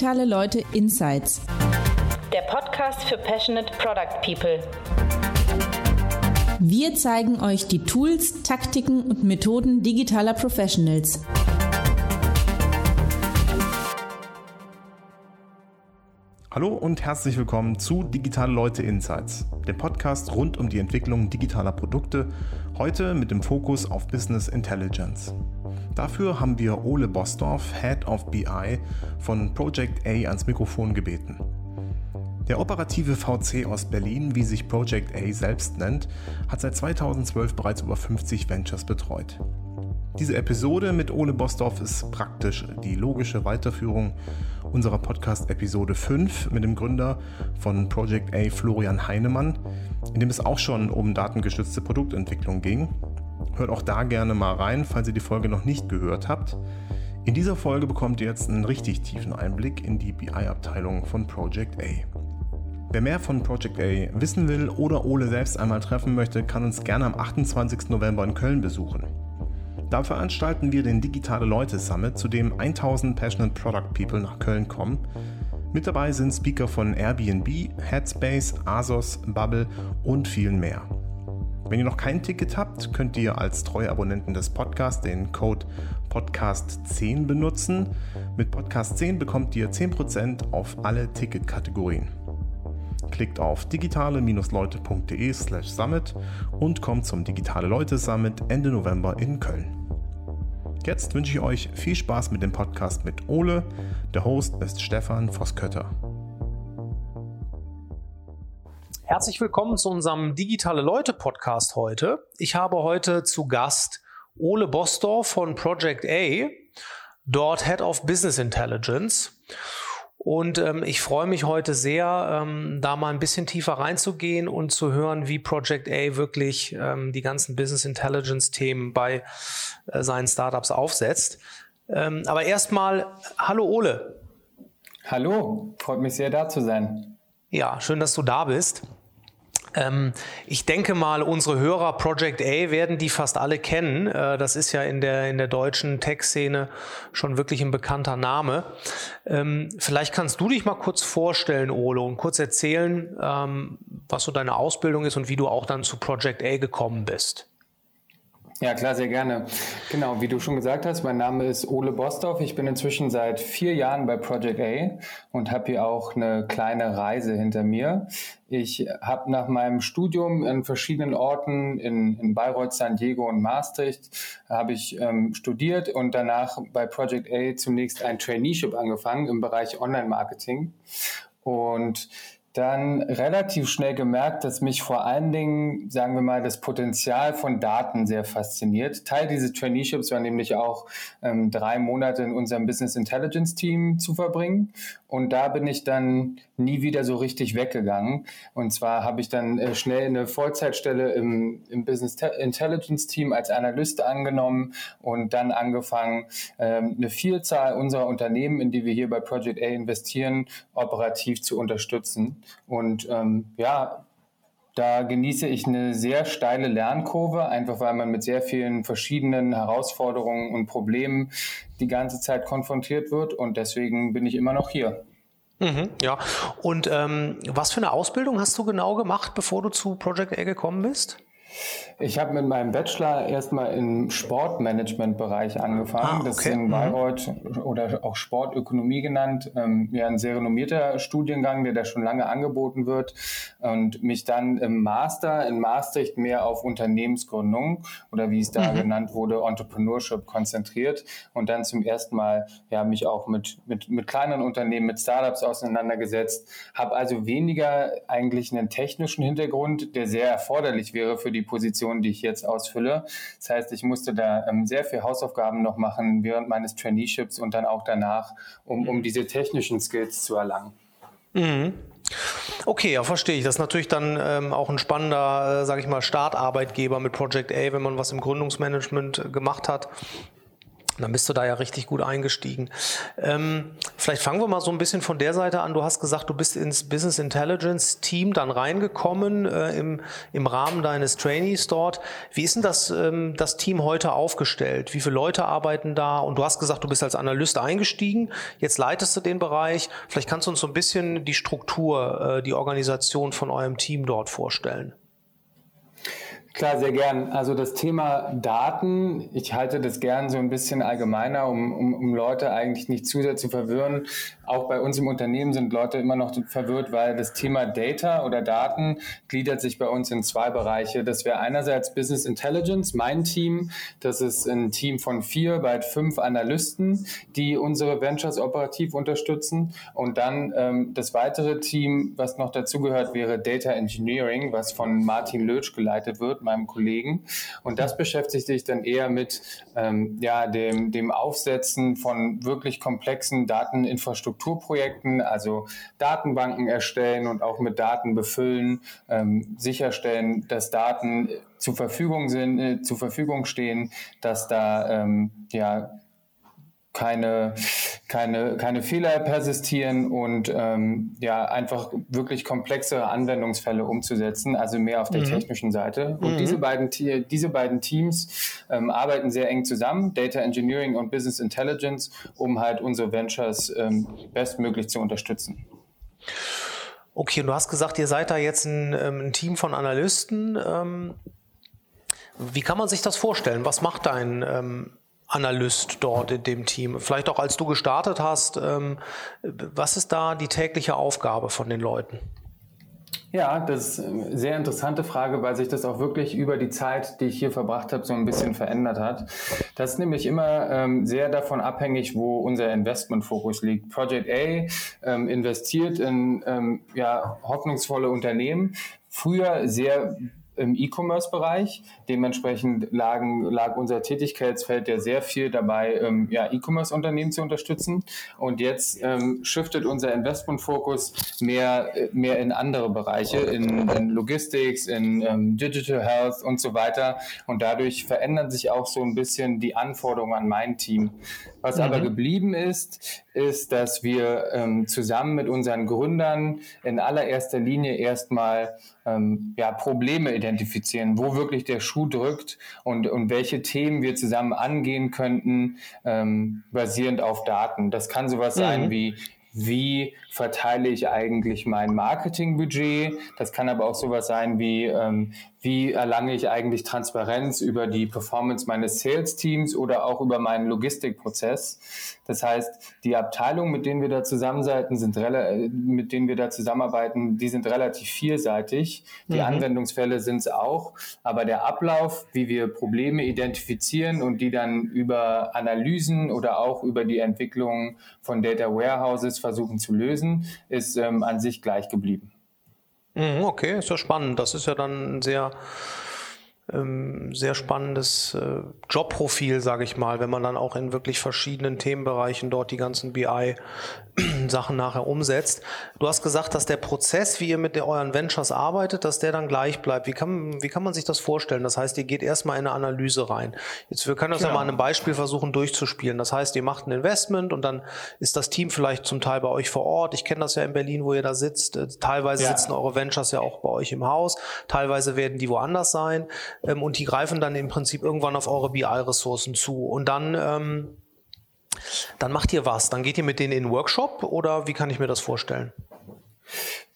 Digitale Leute Insights. Der Podcast für Passionate Product People. Wir zeigen euch die Tools, Taktiken und Methoden digitaler Professionals. Hallo und herzlich willkommen zu Digitale Leute Insights, dem Podcast rund um die Entwicklung digitaler Produkte, heute mit dem Fokus auf Business Intelligence. Dafür haben wir Ole Bosdorf, Head of BI von Project A ans Mikrofon gebeten. Der operative VC aus Berlin, wie sich Project A selbst nennt, hat seit 2012 bereits über 50 Ventures betreut. Diese Episode mit Ole Bosdorf ist praktisch die logische Weiterführung unserer Podcast-Episode 5 mit dem Gründer von Project A, Florian Heinemann, in dem es auch schon um datengestützte Produktentwicklung ging. Hört auch da gerne mal rein, falls ihr die Folge noch nicht gehört habt. In dieser Folge bekommt ihr jetzt einen richtig tiefen Einblick in die BI-Abteilung von Project A. Wer mehr von Project A wissen will oder Ole selbst einmal treffen möchte, kann uns gerne am 28. November in Köln besuchen. Da veranstalten wir den Digitale Leute Summit, zu dem 1000 Passionate Product People nach Köln kommen. Mit dabei sind Speaker von Airbnb, Headspace, Asos, Bubble und vielen mehr. Wenn ihr noch kein Ticket habt, könnt ihr als treue Abonnenten des Podcasts den Code Podcast10 benutzen. Mit Podcast10 bekommt ihr 10% auf alle Ticketkategorien. Klickt auf digitale-leute.de slash summit und kommt zum Digitale Leute Summit Ende November in Köln. Jetzt wünsche ich euch viel Spaß mit dem Podcast mit Ole. Der Host ist Stefan Voskötter. Herzlich willkommen zu unserem Digitale Leute Podcast heute. Ich habe heute zu Gast Ole Bosdorf von Project A, dort Head of Business Intelligence. Und ähm, ich freue mich heute sehr, ähm, da mal ein bisschen tiefer reinzugehen und zu hören, wie Project A wirklich ähm, die ganzen Business Intelligence-Themen bei äh, seinen Startups aufsetzt. Ähm, aber erstmal, hallo Ole. Hallo, freut mich sehr da zu sein. Ja, schön, dass du da bist. Ähm, ich denke mal, unsere Hörer Project A werden die fast alle kennen. Äh, das ist ja in der, in der deutschen Tech-Szene schon wirklich ein bekannter Name. Ähm, vielleicht kannst du dich mal kurz vorstellen, Ole, und kurz erzählen, ähm, was so deine Ausbildung ist und wie du auch dann zu Project A gekommen bist. Ja, klar, sehr gerne. Genau, wie du schon gesagt hast, mein Name ist Ole Bosdorf. Ich bin inzwischen seit vier Jahren bei Project A und habe hier auch eine kleine Reise hinter mir. Ich habe nach meinem Studium in verschiedenen Orten in, in Bayreuth, San Diego und Maastricht habe ich ähm, studiert und danach bei Project A zunächst ein Traineeship angefangen im Bereich Online-Marketing. Und dann relativ schnell gemerkt, dass mich vor allen Dingen, sagen wir mal, das Potenzial von Daten sehr fasziniert. Teil dieses Traineeships war nämlich auch ähm, drei Monate in unserem Business Intelligence Team zu verbringen. Und da bin ich dann nie wieder so richtig weggegangen. Und zwar habe ich dann äh, schnell eine Vollzeitstelle im, im Business Intelligence Team als Analyst angenommen und dann angefangen, ähm, eine Vielzahl unserer Unternehmen, in die wir hier bei Project A investieren, operativ zu unterstützen. Und ähm, ja, da genieße ich eine sehr steile Lernkurve, einfach weil man mit sehr vielen verschiedenen Herausforderungen und Problemen die ganze Zeit konfrontiert wird. Und deswegen bin ich immer noch hier. Mhm, ja, und ähm, was für eine Ausbildung hast du genau gemacht, bevor du zu Project A gekommen bist? Ich habe mit meinem Bachelor erstmal im Sportmanagement-Bereich angefangen. Ah, okay. Das ist in mhm. Bayreuth oder auch Sportökonomie genannt. Ähm, ja, ein sehr renommierter Studiengang, der da schon lange angeboten wird. Und mich dann im Master in Maastricht mehr auf Unternehmensgründung oder wie es da mhm. genannt wurde, Entrepreneurship konzentriert. Und dann zum ersten Mal ja, mich auch mit, mit, mit kleinen Unternehmen, mit Startups auseinandergesetzt. Habe also weniger eigentlich einen technischen Hintergrund, der sehr erforderlich wäre für die die Position, die ich jetzt ausfülle. Das heißt, ich musste da ähm, sehr viel Hausaufgaben noch machen während meines Traineeships und dann auch danach, um, um diese technischen Skills zu erlangen. Mhm. Okay, ja, verstehe ich. Das ist natürlich dann ähm, auch ein spannender, äh, sage ich mal, Startarbeitgeber mit Project A, wenn man was im Gründungsmanagement äh, gemacht hat. Dann bist du da ja richtig gut eingestiegen. Ähm, vielleicht fangen wir mal so ein bisschen von der Seite an. Du hast gesagt, du bist ins Business Intelligence Team dann reingekommen äh, im, im Rahmen deines Trainees dort. Wie ist denn das, ähm, das Team heute aufgestellt? Wie viele Leute arbeiten da? Und du hast gesagt, du bist als Analyst eingestiegen. Jetzt leitest du den Bereich. Vielleicht kannst du uns so ein bisschen die Struktur, äh, die Organisation von eurem Team dort vorstellen. Klar, sehr gern. Also das Thema Daten, ich halte das gern so ein bisschen allgemeiner, um, um, um Leute eigentlich nicht zu sehr zu verwirren. Auch bei uns im Unternehmen sind Leute immer noch verwirrt, weil das Thema Data oder Daten gliedert sich bei uns in zwei Bereiche. Das wäre einerseits Business Intelligence, mein Team. Das ist ein Team von vier, bald fünf Analysten, die unsere Ventures operativ unterstützen. Und dann ähm, das weitere Team, was noch dazugehört, wäre Data Engineering, was von Martin Lötsch geleitet wird meinem Kollegen. Und das beschäftigt sich dann eher mit ähm, ja, dem, dem Aufsetzen von wirklich komplexen Dateninfrastrukturprojekten, also Datenbanken erstellen und auch mit Daten befüllen, ähm, sicherstellen, dass Daten zur Verfügung sind, äh, zur Verfügung stehen, dass da ähm, ja keine, keine, keine Fehler persistieren und ähm, ja, einfach wirklich komplexe Anwendungsfälle umzusetzen, also mehr auf der mhm. technischen Seite. Und mhm. diese, beiden, diese beiden Teams ähm, arbeiten sehr eng zusammen, Data Engineering und Business Intelligence, um halt unsere Ventures ähm, bestmöglich zu unterstützen. Okay, und du hast gesagt, ihr seid da jetzt ein, ähm, ein Team von Analysten. Ähm, wie kann man sich das vorstellen? Was macht dein ähm, Analyst dort in dem Team? Vielleicht auch als du gestartet hast, ähm, was ist da die tägliche Aufgabe von den Leuten? Ja, das ist eine sehr interessante Frage, weil sich das auch wirklich über die Zeit, die ich hier verbracht habe, so ein bisschen verändert hat. Das ist nämlich immer ähm, sehr davon abhängig, wo unser Investmentfokus liegt. Project A ähm, investiert in ähm, ja, hoffnungsvolle Unternehmen, früher sehr im E-Commerce-Bereich. Dementsprechend lagen, lag unser Tätigkeitsfeld ja sehr viel dabei, ähm, ja, E-Commerce-Unternehmen zu unterstützen. Und jetzt ähm, shiftet unser Investmentfokus mehr, mehr in andere Bereiche, in, in Logistics, in ähm, Digital Health und so weiter. Und dadurch verändern sich auch so ein bisschen die Anforderungen an mein Team. Was mhm. aber geblieben ist, ist, dass wir ähm, zusammen mit unseren Gründern in allererster Linie erstmal ähm, ja, Probleme identifizieren, wo wirklich der Schuh drückt und, und welche Themen wir zusammen angehen könnten, ähm, basierend auf Daten. Das kann sowas mhm. sein wie wie verteile ich eigentlich mein Marketingbudget. Das kann aber auch sowas sein wie, ähm, wie erlange ich eigentlich Transparenz über die Performance meines Sales-Teams oder auch über meinen Logistikprozess. Das heißt, die Abteilungen, mit denen wir da zusammenarbeiten, sind mit denen wir da zusammenarbeiten, die sind relativ vielseitig. Die mhm. Anwendungsfälle sind es auch, aber der Ablauf, wie wir Probleme identifizieren und die dann über Analysen oder auch über die Entwicklung von Data Warehouses versuchen zu lösen, ist ähm, an sich gleich geblieben. Mhm, okay, ist ja spannend. Das ist ja dann ein sehr ähm, sehr spannendes äh, Jobprofil, sage ich mal, wenn man dann auch in wirklich verschiedenen Themenbereichen dort die ganzen BI-Sachen nachher umsetzt. Du hast gesagt, dass der Prozess, wie ihr mit euren Ventures arbeitet, dass der dann gleich bleibt. Wie kann, wie kann man sich das vorstellen? Das heißt, ihr geht erstmal in eine Analyse rein. Jetzt, wir können das genau. ja mal an einem Beispiel versuchen durchzuspielen. Das heißt, ihr macht ein Investment und dann ist das Team vielleicht zum Teil bei euch vor Ort. Ich kenne das ja in Berlin, wo ihr da sitzt. Äh, teilweise ja. sitzen eure Ventures ja auch bei euch im Haus. Teilweise werden die woanders sein ähm, und die greifen dann im Prinzip irgendwann auf eure BI-Ressourcen zu. Und dann, ähm, dann macht ihr was? Dann geht ihr mit denen in den Workshop oder wie kann ich mir das vorstellen?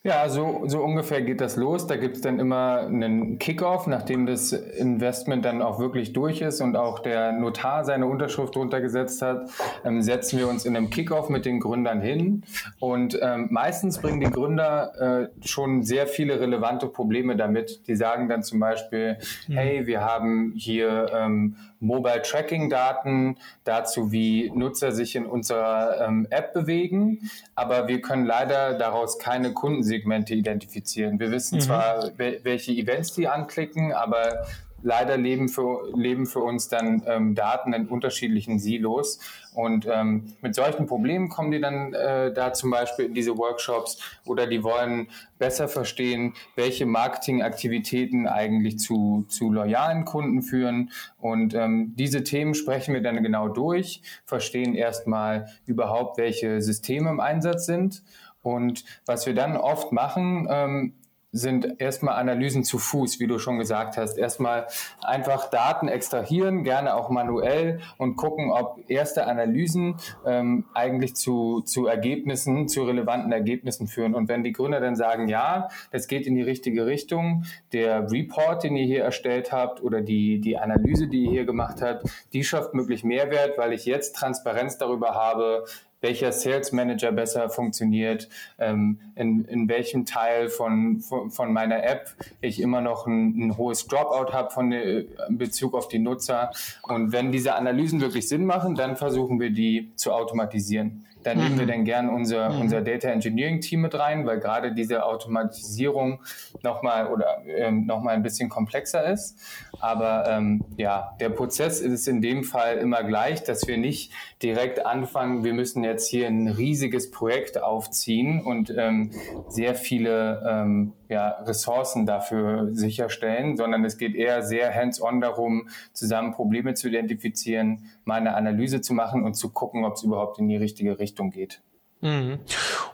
Ja, so, so ungefähr geht das los. Da gibt es dann immer einen Kickoff, nachdem das Investment dann auch wirklich durch ist und auch der Notar seine Unterschrift runtergesetzt hat, ähm, setzen wir uns in einem Kickoff mit den Gründern hin. Und ähm, meistens bringen die Gründer äh, schon sehr viele relevante Probleme damit. Die sagen dann zum Beispiel, mhm. hey, wir haben hier ähm, Mobile Tracking Daten dazu, wie Nutzer sich in unserer ähm, App bewegen, aber wir können leider daraus keine Kundensegmente identifizieren. Wir wissen mhm. zwar, welche Events die anklicken, aber leider leben für, leben für uns dann ähm, Daten in unterschiedlichen Silos. Und ähm, mit solchen Problemen kommen die dann äh, da zum Beispiel in diese Workshops oder die wollen besser verstehen, welche Marketingaktivitäten eigentlich zu, zu loyalen Kunden führen. Und ähm, diese Themen sprechen wir dann genau durch, verstehen erstmal überhaupt, welche Systeme im Einsatz sind. Und was wir dann oft machen, ähm, sind erstmal Analysen zu Fuß, wie du schon gesagt hast. Erstmal einfach Daten extrahieren, gerne auch manuell und gucken, ob erste Analysen ähm, eigentlich zu, zu Ergebnissen, zu relevanten Ergebnissen führen. Und wenn die Gründer dann sagen, ja, das geht in die richtige Richtung, der Report, den ihr hier erstellt habt oder die, die Analyse, die ihr hier gemacht habt, die schafft möglich Mehrwert, weil ich jetzt Transparenz darüber habe, welcher Sales Manager besser funktioniert, ähm, in, in welchem Teil von, von, von, meiner App ich immer noch ein, ein hohes Dropout habe von in Bezug auf die Nutzer. Und wenn diese Analysen wirklich Sinn machen, dann versuchen wir die zu automatisieren. Da nehmen wir mhm. dann gern unser, mhm. unser Data Engineering Team mit rein, weil gerade diese Automatisierung nochmal oder ähm, nochmal ein bisschen komplexer ist. Aber ähm, ja, der Prozess ist in dem Fall immer gleich, dass wir nicht direkt anfangen, wir müssen jetzt hier ein riesiges Projekt aufziehen und ähm, sehr viele ähm, ja, Ressourcen dafür sicherstellen, sondern es geht eher sehr hands-on darum, zusammen Probleme zu identifizieren, mal eine Analyse zu machen und zu gucken, ob es überhaupt in die richtige Richtung geht. Mhm.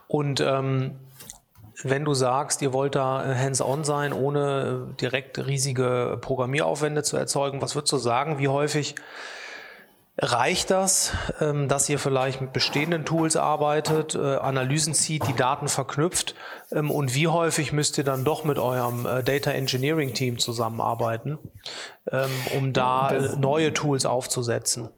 Und ähm, wenn du sagst, ihr wollt da hands-on sein, ohne direkt riesige Programmieraufwände zu erzeugen, was würdest du sagen, wie häufig Reicht das, ähm, dass ihr vielleicht mit bestehenden Tools arbeitet, äh, Analysen zieht, die Daten verknüpft? Ähm, und wie häufig müsst ihr dann doch mit eurem äh, Data Engineering Team zusammenarbeiten, ähm, um da das, neue Tools aufzusetzen?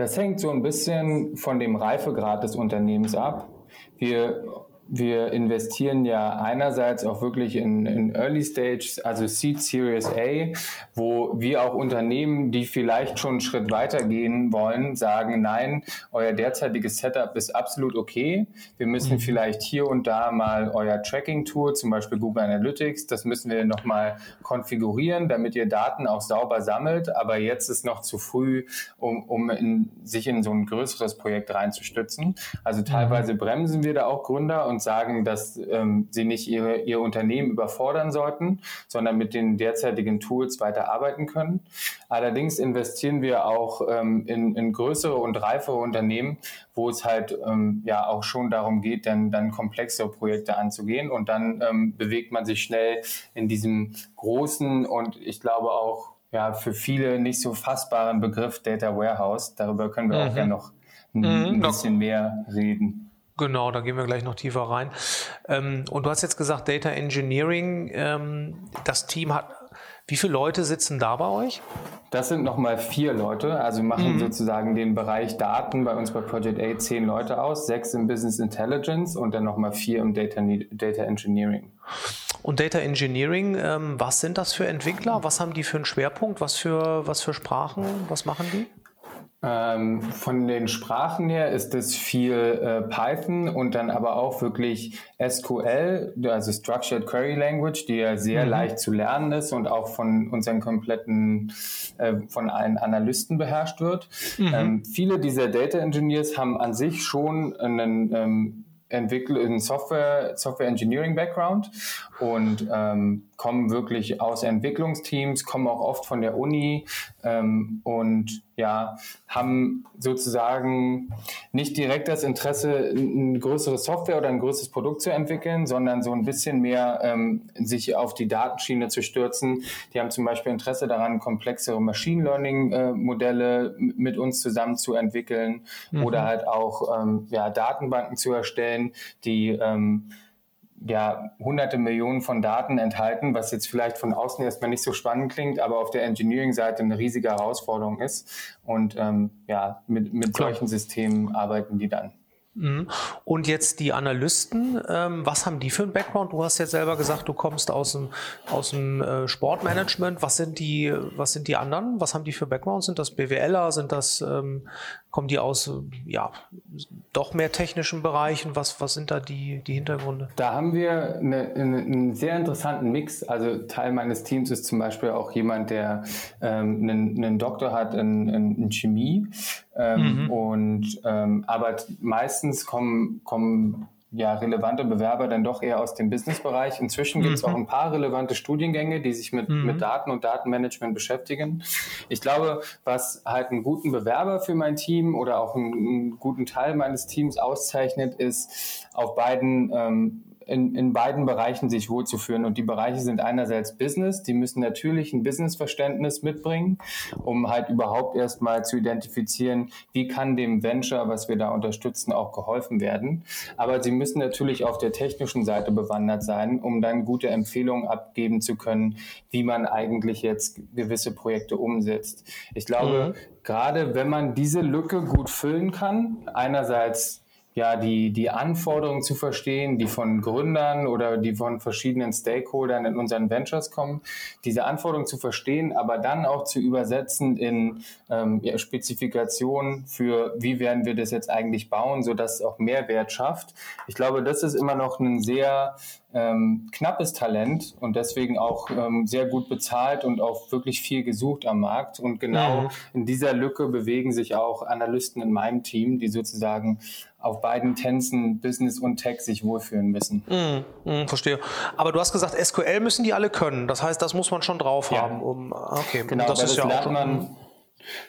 Das hängt so ein bisschen von dem Reifegrad des Unternehmens ab. Wir wir investieren ja einerseits auch wirklich in, in Early Stage, also Seed Series A, wo wir auch Unternehmen, die vielleicht schon einen Schritt weiter gehen wollen, sagen, nein, euer derzeitiges Setup ist absolut okay. Wir müssen mhm. vielleicht hier und da mal euer Tracking-Tool, zum Beispiel Google Analytics, das müssen wir nochmal konfigurieren, damit ihr Daten auch sauber sammelt. Aber jetzt ist noch zu früh, um, um in, sich in so ein größeres Projekt reinzustützen. Also teilweise mhm. bremsen wir da auch Gründer und und sagen, dass ähm, sie nicht ihre, ihr Unternehmen überfordern sollten, sondern mit den derzeitigen Tools weiter arbeiten können. Allerdings investieren wir auch ähm, in, in größere und reifere Unternehmen, wo es halt ähm, ja auch schon darum geht, dann, dann komplexere Projekte anzugehen und dann ähm, bewegt man sich schnell in diesem großen und ich glaube auch ja, für viele nicht so fassbaren Begriff Data Warehouse. Darüber können wir mhm. auch gerne noch ein, mhm. ein bisschen mehr reden. Genau, da gehen wir gleich noch tiefer rein. Ähm, und du hast jetzt gesagt, Data Engineering, ähm, das Team hat, wie viele Leute sitzen da bei euch? Das sind nochmal vier Leute, also machen mhm. sozusagen den Bereich Daten bei uns bei Project A zehn Leute aus, sechs im Business Intelligence und dann nochmal vier im Data, Data Engineering. Und Data Engineering, ähm, was sind das für Entwickler? Was haben die für einen Schwerpunkt? Was für, was für Sprachen? Was machen die? Ähm, von den Sprachen her ist es viel äh, Python und dann aber auch wirklich SQL, also Structured Query Language, die ja sehr mhm. leicht zu lernen ist und auch von unseren kompletten, äh, von allen Analysten beherrscht wird. Mhm. Ähm, viele dieser Data Engineers haben an sich schon einen ähm, entwickle einen Software, Software Engineering Background und ähm, kommen wirklich aus Entwicklungsteams, kommen auch oft von der Uni ähm, und ja, haben sozusagen nicht direkt das Interesse, eine größere Software oder ein größeres Produkt zu entwickeln, sondern so ein bisschen mehr ähm, sich auf die Datenschiene zu stürzen. Die haben zum Beispiel Interesse daran, komplexere Machine Learning äh, Modelle mit uns zusammen zu entwickeln mhm. oder halt auch ähm, ja, Datenbanken zu erstellen, die ähm, ja, hunderte Millionen von Daten enthalten, was jetzt vielleicht von außen erstmal nicht so spannend klingt, aber auf der Engineering-Seite eine riesige Herausforderung ist. Und ähm, ja, mit, mit solchen Systemen arbeiten die dann. Mhm. Und jetzt die Analysten, ähm, was haben die für einen Background? Du hast ja selber gesagt, du kommst aus dem, aus dem äh, Sportmanagement. Was sind die, was sind die anderen? Was haben die für Background? Sind das BWLer? Sind das, ähm, kommen die aus, ja, doch mehr technischen Bereichen? Was, was sind da die, die Hintergründe? Da haben wir eine, eine, einen sehr interessanten Mix. Also Teil meines Teams ist zum Beispiel auch jemand, der ähm, einen, einen Doktor hat in, in Chemie ähm, mhm. Und ähm, aber meistens kommen, kommen ja relevante Bewerber dann doch eher aus dem Businessbereich. Inzwischen mhm. gibt es auch ein paar relevante Studiengänge, die sich mit, mhm. mit Daten und Datenmanagement beschäftigen. Ich glaube, was halt einen guten Bewerber für mein Team oder auch einen, einen guten Teil meines Teams auszeichnet, ist auf beiden ähm, in, in beiden Bereichen sich wohlzuführen. Und die Bereiche sind einerseits Business, die müssen natürlich ein Businessverständnis mitbringen, um halt überhaupt erstmal zu identifizieren, wie kann dem Venture, was wir da unterstützen, auch geholfen werden. Aber sie müssen natürlich auf der technischen Seite bewandert sein, um dann gute Empfehlungen abgeben zu können, wie man eigentlich jetzt gewisse Projekte umsetzt. Ich glaube, mhm. gerade wenn man diese Lücke gut füllen kann, einerseits ja, die, die Anforderungen zu verstehen, die von Gründern oder die von verschiedenen Stakeholdern in unseren Ventures kommen, diese Anforderungen zu verstehen, aber dann auch zu übersetzen in ähm, ja, Spezifikationen für, wie werden wir das jetzt eigentlich bauen, sodass es auch Mehrwert schafft. Ich glaube, das ist immer noch ein sehr ähm, knappes Talent und deswegen auch ähm, sehr gut bezahlt und auch wirklich viel gesucht am Markt. Und genau mhm. in dieser Lücke bewegen sich auch Analysten in meinem Team, die sozusagen auf beiden Tänzen, Business und Tech, sich wohlfühlen müssen. Mhm, mh, verstehe. Aber du hast gesagt, SQL müssen die alle können. Das heißt, das muss man schon drauf ja. haben. Um, okay, genau, das, das ja lernt man.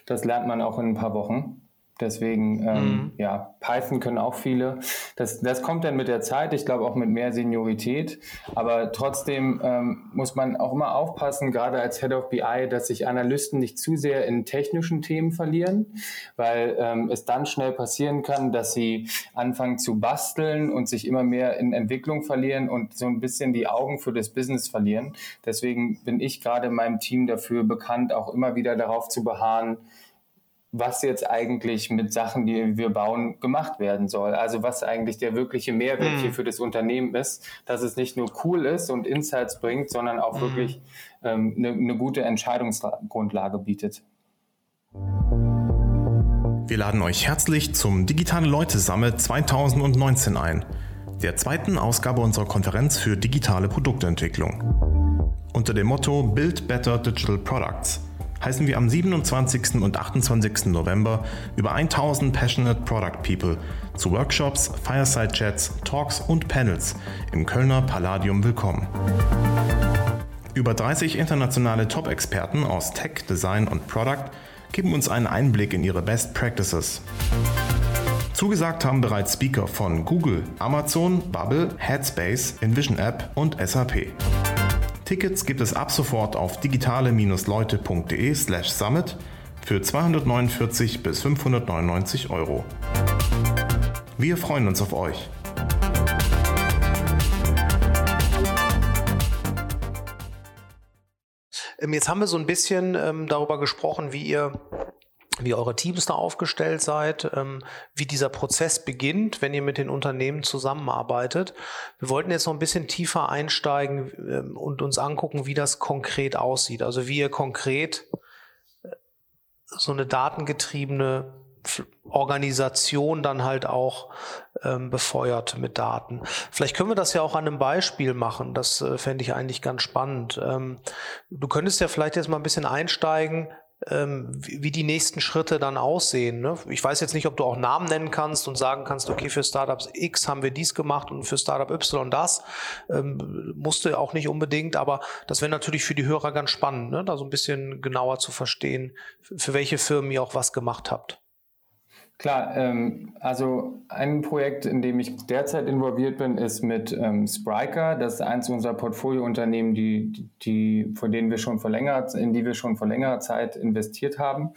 Das lernt man auch in ein paar Wochen. Deswegen, ähm, mhm. ja, Python können auch viele. Das, das kommt dann mit der Zeit, ich glaube auch mit mehr Seniorität. Aber trotzdem ähm, muss man auch immer aufpassen, gerade als Head of BI, dass sich Analysten nicht zu sehr in technischen Themen verlieren, weil ähm, es dann schnell passieren kann, dass sie anfangen zu basteln und sich immer mehr in Entwicklung verlieren und so ein bisschen die Augen für das Business verlieren. Deswegen bin ich gerade in meinem Team dafür bekannt, auch immer wieder darauf zu beharren, was jetzt eigentlich mit Sachen, die wir bauen, gemacht werden soll. Also was eigentlich der wirkliche Mehrwert mhm. hier für das Unternehmen ist, dass es nicht nur cool ist und Insights bringt, sondern auch mhm. wirklich ähm, eine, eine gute Entscheidungsgrundlage bietet. Wir laden euch herzlich zum Digitale Leute Summit 2019 ein, der zweiten Ausgabe unserer Konferenz für digitale Produktentwicklung. Unter dem Motto Build Better Digital Products – heißen wir am 27. und 28. November über 1000 Passionate Product People zu Workshops, Fireside Chats, Talks und Panels im Kölner Palladium willkommen. Über 30 internationale Top-Experten aus Tech, Design und Product geben uns einen Einblick in ihre Best Practices. Zugesagt haben bereits Speaker von Google, Amazon, Bubble, Headspace, Envision App und SAP. Tickets gibt es ab sofort auf digitale-leute.de slash summit für 249 bis 599 Euro. Wir freuen uns auf euch. Ähm, jetzt haben wir so ein bisschen ähm, darüber gesprochen, wie ihr wie eure Teams da aufgestellt seid, ähm, wie dieser Prozess beginnt, wenn ihr mit den Unternehmen zusammenarbeitet. Wir wollten jetzt noch ein bisschen tiefer einsteigen ähm, und uns angucken, wie das konkret aussieht. Also wie ihr konkret äh, so eine datengetriebene Organisation dann halt auch ähm, befeuert mit Daten. Vielleicht können wir das ja auch an einem Beispiel machen. Das äh, fände ich eigentlich ganz spannend. Ähm, du könntest ja vielleicht jetzt mal ein bisschen einsteigen, wie die nächsten Schritte dann aussehen. Ne? Ich weiß jetzt nicht, ob du auch Namen nennen kannst und sagen kannst, okay, für Startups X haben wir dies gemacht und für Startup Y das. Ähm, musste auch nicht unbedingt, aber das wäre natürlich für die Hörer ganz spannend, ne? da so ein bisschen genauer zu verstehen, für welche Firmen ihr auch was gemacht habt. Klar, ähm, also ein Projekt, in dem ich derzeit involviert bin, ist mit ähm, Spriker. Das ist eins unserer Portfoliounternehmen, die, die, von denen wir schon vor längerer, in die wir schon vor längerer Zeit investiert haben.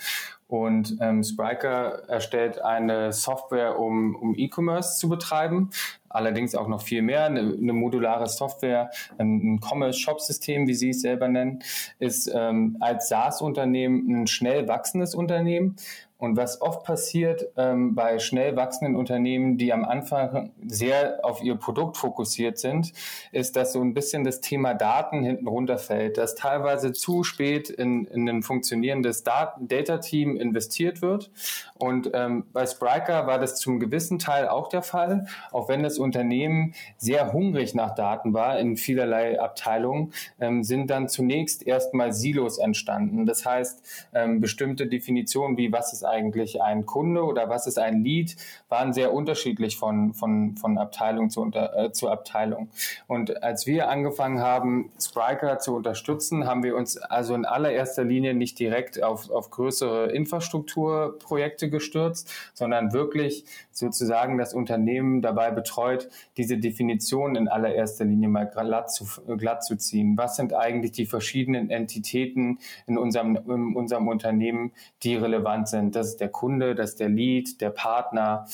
Und ähm, Spriker erstellt eine Software, um, um E-Commerce zu betreiben. Allerdings auch noch viel mehr. Eine, eine modulare Software, ein, ein Commerce-Shop-System, wie Sie es selber nennen, ist ähm, als SaaS-Unternehmen ein schnell wachsendes Unternehmen Und was oft passiert ähm, bei schnell wachsenden Unternehmen, die am Anfang sehr auf ihr Produkt fokussiert sind, ist, dass so ein bisschen das Thema Daten hinten runterfällt, dass teilweise zu spät in, in ein funktionierendes Data-Team investiert wird. Und ähm, bei Spryker war das zum gewissen Teil auch der Fall, auch wenn das Unternehmen sehr hungrig nach Daten war in vielerlei Abteilungen, ähm, sind dann zunächst erstmal Silos entstanden. Das heißt, ähm, bestimmte Definitionen wie was ist eigentlich ein Kunde oder was ist ein Lead, waren sehr unterschiedlich von, von, von Abteilung zu, unter, äh, zu Abteilung. Und als wir angefangen haben, Spriker zu unterstützen, haben wir uns also in allererster Linie nicht direkt auf, auf größere Infrastrukturprojekte gestürzt, sondern wirklich sozusagen das Unternehmen dabei betreut, diese Definition in allererster Linie mal glatt zu, glatt zu ziehen. Was sind eigentlich die verschiedenen Entitäten in unserem, in unserem Unternehmen, die relevant sind? Das ist der Kunde, das ist der Lead, der Partner,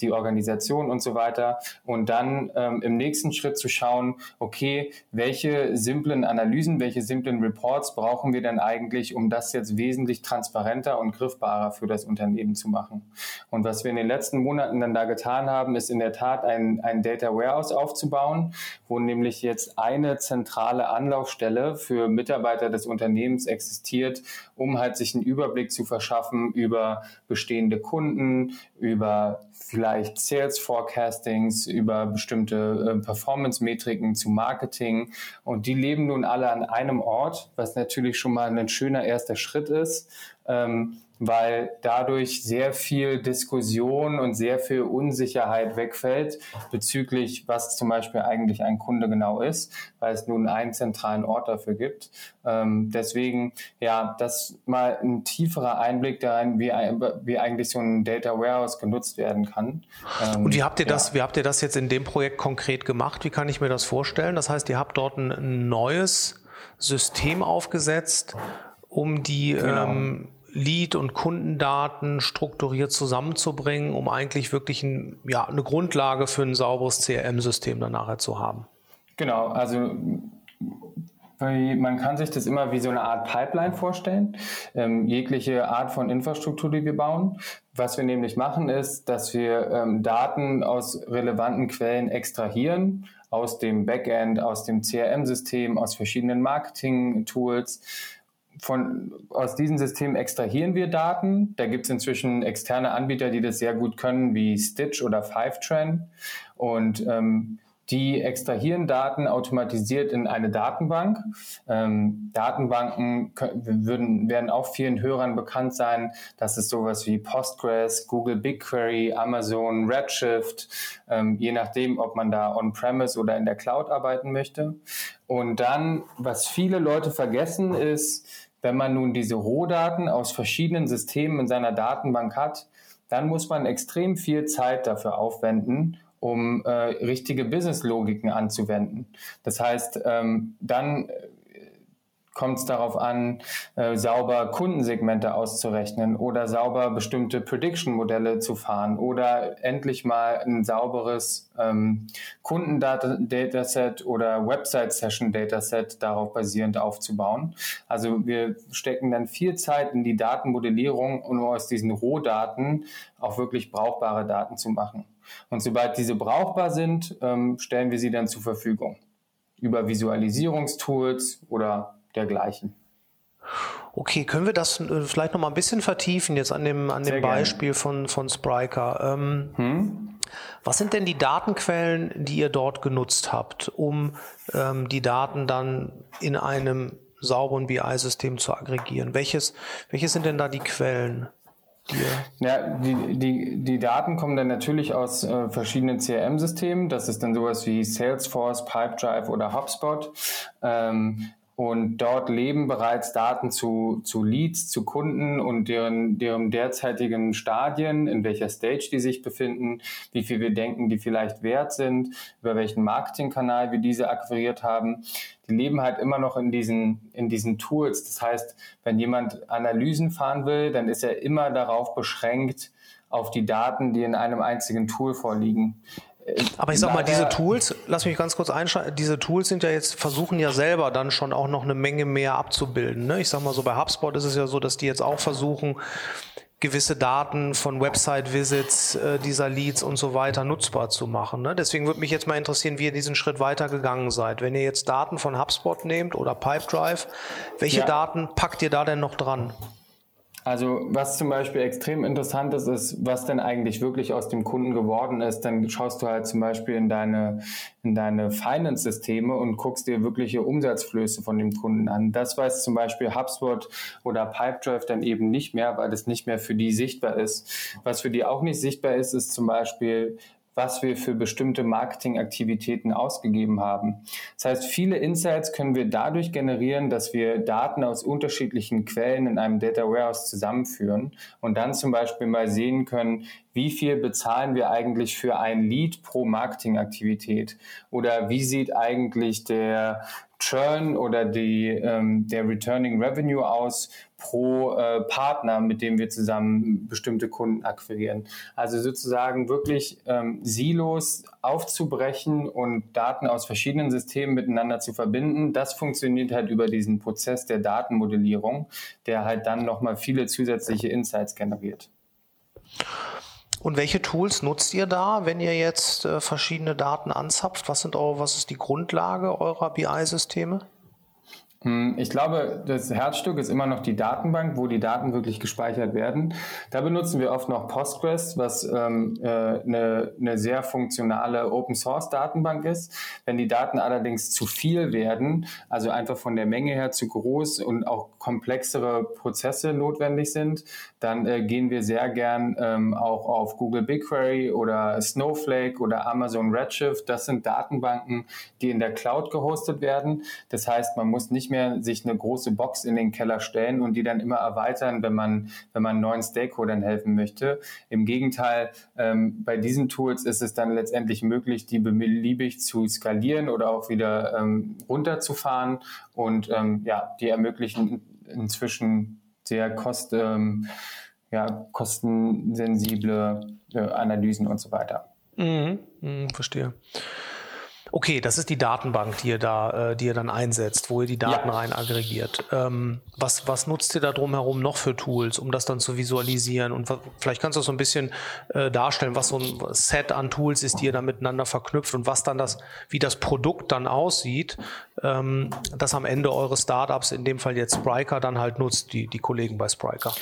die Organisation und so weiter. Und dann ähm, im nächsten Schritt zu schauen, okay, welche simplen Analysen, welche simplen Reports brauchen wir denn eigentlich, um das jetzt wesentlich transparenter und griffbarer für das Unternehmen zu machen. Und was wir in den letzten Monaten dann da getan haben, ist in der Tat ein, ein Data Warehouse aufzubauen, wo nämlich jetzt eine zentrale Anlaufstelle für Mitarbeiter des Unternehmens existiert, um halt sich einen Überblick zu verschaffen über bestehende Kunden, über vielleicht Sales Forecastings, über bestimmte äh, Performance-Metriken zu Marketing. Und die leben nun alle an einem Ort, was natürlich schon mal ein schöner erster Schritt ist. Ähm, weil dadurch sehr viel Diskussion und sehr viel Unsicherheit wegfällt bezüglich, was zum Beispiel eigentlich ein Kunde genau ist, weil es nun einen zentralen Ort dafür gibt. Ähm, deswegen, ja, das mal ein tieferer Einblick darin, wie, wie eigentlich so ein Data Warehouse genutzt werden kann. Ähm, und wie habt ihr das, ja. wie habt ihr das jetzt in dem Projekt konkret gemacht? Wie kann ich mir das vorstellen? Das heißt, ihr habt dort ein neues System aufgesetzt, um die genau. ähm, Lead- und Kundendaten strukturiert zusammenzubringen, um eigentlich wirklich ein, ja, eine Grundlage für ein sauberes CRM-System dann nachher zu haben. Genau, also man kann sich das immer wie so eine Art Pipeline vorstellen, ähm, jegliche Art von Infrastruktur, die wir bauen. Was wir nämlich machen, ist, dass wir ähm, Daten aus relevanten Quellen extrahieren, aus dem Backend, aus dem CRM-System, aus verschiedenen Marketing-Tools von, aus diesen Systemen extrahieren wir Daten. Da gibt es inzwischen externe Anbieter, die das sehr gut können, wie Stitch oder Fivetran. Und ähm, die extrahieren Daten automatisiert in eine Datenbank. Ähm, Datenbanken würden, werden auch vielen Hörern bekannt sein. Das ist sowas wie Postgres, Google BigQuery, Amazon Redshift, ähm, je nachdem, ob man da on-premise oder in der Cloud arbeiten möchte. Und dann, was viele Leute vergessen, ist, wenn man nun diese Rohdaten aus verschiedenen Systemen in seiner Datenbank hat, dann muss man extrem viel Zeit dafür aufwenden, um äh, richtige Business-Logiken anzuwenden. Das heißt, ähm, dann kommt es darauf an, äh, sauber Kundensegmente auszurechnen oder sauber bestimmte Prediction-Modelle zu fahren oder endlich mal ein sauberes ähm, Kundendataset oder Website-Session-Dataset darauf basierend aufzubauen. Also wir stecken dann viel Zeit in die Datenmodellierung, um aus diesen Rohdaten auch wirklich brauchbare Daten zu machen. Und sobald diese brauchbar sind, ähm, stellen wir sie dann zur Verfügung über Visualisierungstools oder dergleichen. Okay, können wir das äh, vielleicht noch mal ein bisschen vertiefen jetzt an dem, an dem Beispiel von, von Spryker? Ähm, hm? Was sind denn die Datenquellen, die ihr dort genutzt habt, um ähm, die Daten dann in einem sauberen BI-System zu aggregieren? Welches, welche sind denn da die Quellen? Die, ja, die, die, die Daten kommen dann natürlich aus äh, verschiedenen CRM-Systemen. Das ist dann sowas wie Salesforce, Pipedrive oder HubSpot. Ähm, und dort leben bereits Daten zu, zu Leads, zu Kunden und deren, deren derzeitigen Stadien, in welcher Stage die sich befinden, wie viel wir denken, die vielleicht wert sind, über welchen Marketingkanal wir diese akquiriert haben. Die leben halt immer noch in diesen, in diesen Tools. Das heißt, wenn jemand Analysen fahren will, dann ist er immer darauf beschränkt, auf die Daten, die in einem einzigen Tool vorliegen. Aber ich sag mal, diese Tools, lass mich ganz kurz einschalten, diese Tools sind ja jetzt, versuchen ja selber dann schon auch noch eine Menge mehr abzubilden. Ne? Ich sag mal so, bei HubSpot ist es ja so, dass die jetzt auch versuchen, gewisse Daten von Website-Visits äh, dieser Leads und so weiter nutzbar zu machen. Ne? Deswegen würde mich jetzt mal interessieren, wie ihr diesen Schritt weiter gegangen seid. Wenn ihr jetzt Daten von HubSpot nehmt oder Pipedrive, welche ja. Daten packt ihr da denn noch dran? Also was zum Beispiel extrem interessant ist, ist, was denn eigentlich wirklich aus dem Kunden geworden ist. Dann schaust du halt zum Beispiel in deine, in deine Finance-Systeme und guckst dir wirkliche Umsatzflöße von dem Kunden an. Das weiß zum Beispiel HubSpot oder Pipedrive dann eben nicht mehr, weil das nicht mehr für die sichtbar ist. Was für die auch nicht sichtbar ist, ist zum Beispiel, was wir für bestimmte Marketingaktivitäten ausgegeben haben. Das heißt, viele Insights können wir dadurch generieren, dass wir Daten aus unterschiedlichen Quellen in einem Data Warehouse zusammenführen und dann zum Beispiel mal sehen können, wie viel bezahlen wir eigentlich für ein Lead pro Marketingaktivität? Oder wie sieht eigentlich der Churn oder die, ähm, der Returning Revenue aus pro äh, Partner, mit dem wir zusammen bestimmte Kunden akquirieren. Also sozusagen wirklich ähm, Silos aufzubrechen und Daten aus verschiedenen Systemen miteinander zu verbinden. Das funktioniert halt über diesen Prozess der Datenmodellierung, der halt dann nochmal viele zusätzliche Insights generiert. Und welche Tools nutzt ihr da, wenn ihr jetzt äh, verschiedene Daten anzapft? Was sind eure, was ist die Grundlage eurer BI-Systeme? Hm, ich glaube, das Herzstück ist immer noch die Datenbank, wo die Daten wirklich gespeichert werden. Da benutzen wir oft noch Postgres, was ähm, äh, eine, eine sehr funktionale Open-Source-Datenbank ist. Wenn die Daten allerdings zu viel werden, also einfach von der Menge her zu groß und auch komplexere Prozesse notwendig sind, dann äh, gehen wir sehr gern ähm, auch auf Google BigQuery oder Snowflake oder Amazon Redshift. Das sind Datenbanken, die in der Cloud gehostet werden. Das heißt, man muss nicht mehr sich eine große Box in den Keller stellen und die dann immer erweitern, wenn man, wenn man neuen Stakeholdern helfen möchte. Im Gegenteil, ähm, bei diesen Tools ist es dann letztendlich möglich, die beliebig zu skalieren oder auch wieder ähm, runterzufahren und ähm, ja, die ermöglichen inzwischen sehr kost, ähm, ja, kostensensible äh, Analysen und so weiter. Mhm, mh, verstehe. Okay, das ist die Datenbank, die ihr da, äh, die ihr dann einsetzt, wo ihr die Daten ja. rein aggregiert. Ähm, was, was nutzt ihr da drumherum noch für Tools, um das dann zu visualisieren? Und vielleicht kannst du so ein bisschen äh, darstellen, was so ein Set an Tools ist, die ihr da miteinander verknüpft und was dann das, wie das Produkt dann aussieht, ähm, das am Ende eures Startups, in dem Fall jetzt Spriker, dann halt nutzt, die, die Kollegen bei Spriker.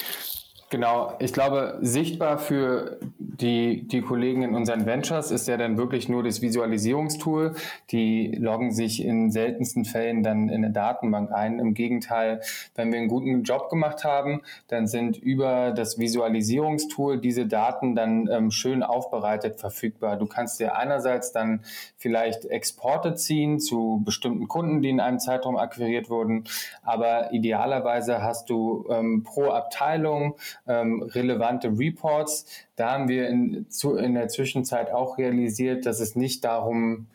Genau, ich glaube, sichtbar für die, die Kollegen in unseren Ventures ist ja dann wirklich nur das Visualisierungstool. Die loggen sich in seltensten Fällen dann in eine Datenbank ein. Im Gegenteil, wenn wir einen guten Job gemacht haben, dann sind über das Visualisierungstool diese Daten dann ähm, schön aufbereitet verfügbar. Du kannst dir einerseits dann vielleicht Exporte ziehen zu bestimmten Kunden, die in einem Zeitraum akquiriert wurden, aber idealerweise hast du ähm, pro Abteilung ähm, relevante Reports. Da haben wir in, zu, in der Zwischenzeit auch realisiert, dass es nicht darum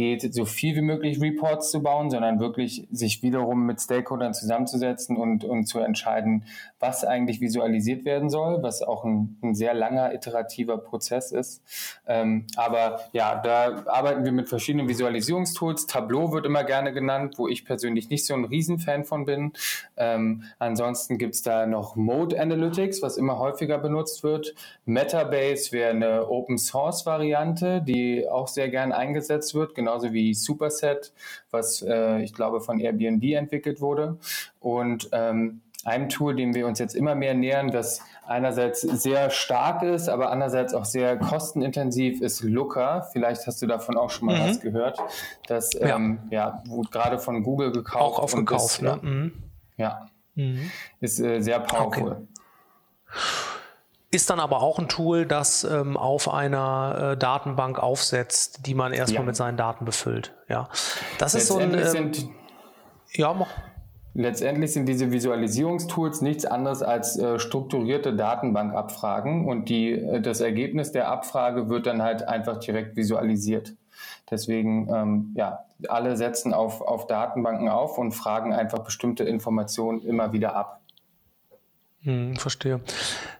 geht, so viel wie möglich Reports zu bauen, sondern wirklich sich wiederum mit Stakeholdern zusammenzusetzen und, und zu entscheiden, was eigentlich visualisiert werden soll, was auch ein, ein sehr langer iterativer Prozess ist. Ähm, aber ja, da arbeiten wir mit verschiedenen Visualisierungstools. Tableau wird immer gerne genannt, wo ich persönlich nicht so ein Riesenfan von bin. Ähm, ansonsten gibt's da noch Mode Analytics, was immer häufiger benutzt wird. Metabase wäre eine Open Source Variante, die auch sehr gern eingesetzt wird, genauso wie Superset, was äh, ich glaube von Airbnb entwickelt wurde. Und ähm, einem Tool, dem wir uns jetzt immer mehr nähern, das einerseits sehr stark ist, aber andererseits auch sehr kostenintensiv, ist Looker. Vielleicht hast du davon auch schon mal mhm. was gehört. Das ja. Ähm, ja, wurde gerade von Google gekauft. Auch aufgekauft, ist, ne? Mhm. Ja. Mhm. Ist äh, sehr powerful. Okay. Ist dann aber auch ein Tool, das ähm, auf einer äh, Datenbank aufsetzt, die man erstmal ja. mit seinen Daten befüllt. Ja, das ist so ein. Ähm, ja, mach. Letztendlich sind diese Visualisierungstools nichts anderes als äh, strukturierte Datenbankabfragen und die, äh, das Ergebnis der Abfrage wird dann halt einfach direkt visualisiert. Deswegen, ähm, ja, alle setzen auf, auf Datenbanken auf und fragen einfach bestimmte Informationen immer wieder ab. Hm, verstehe.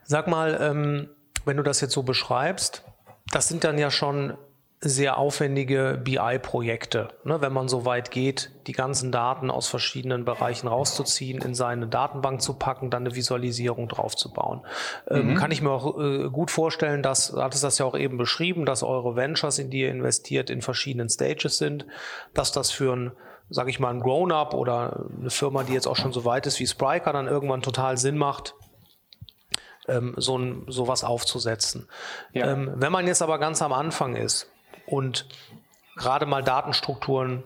Sag mal, ähm, wenn du das jetzt so beschreibst, das sind dann ja schon sehr aufwendige BI-Projekte, ne, wenn man so weit geht, die ganzen Daten aus verschiedenen Bereichen rauszuziehen, in seine Datenbank zu packen, dann eine Visualisierung draufzubauen. Ähm, mhm. kann ich mir auch äh, gut vorstellen, dass, du hattest das ja auch eben beschrieben, dass eure Ventures, in die ihr investiert, in verschiedenen Stages sind, dass das für ein sage ich mal, ein Grown-up oder eine Firma, die jetzt auch schon so weit ist wie Spryker, dann irgendwann total Sinn macht, ähm, so ein, sowas aufzusetzen. Ja. Ähm, wenn man jetzt aber ganz am Anfang ist und gerade mal Datenstrukturen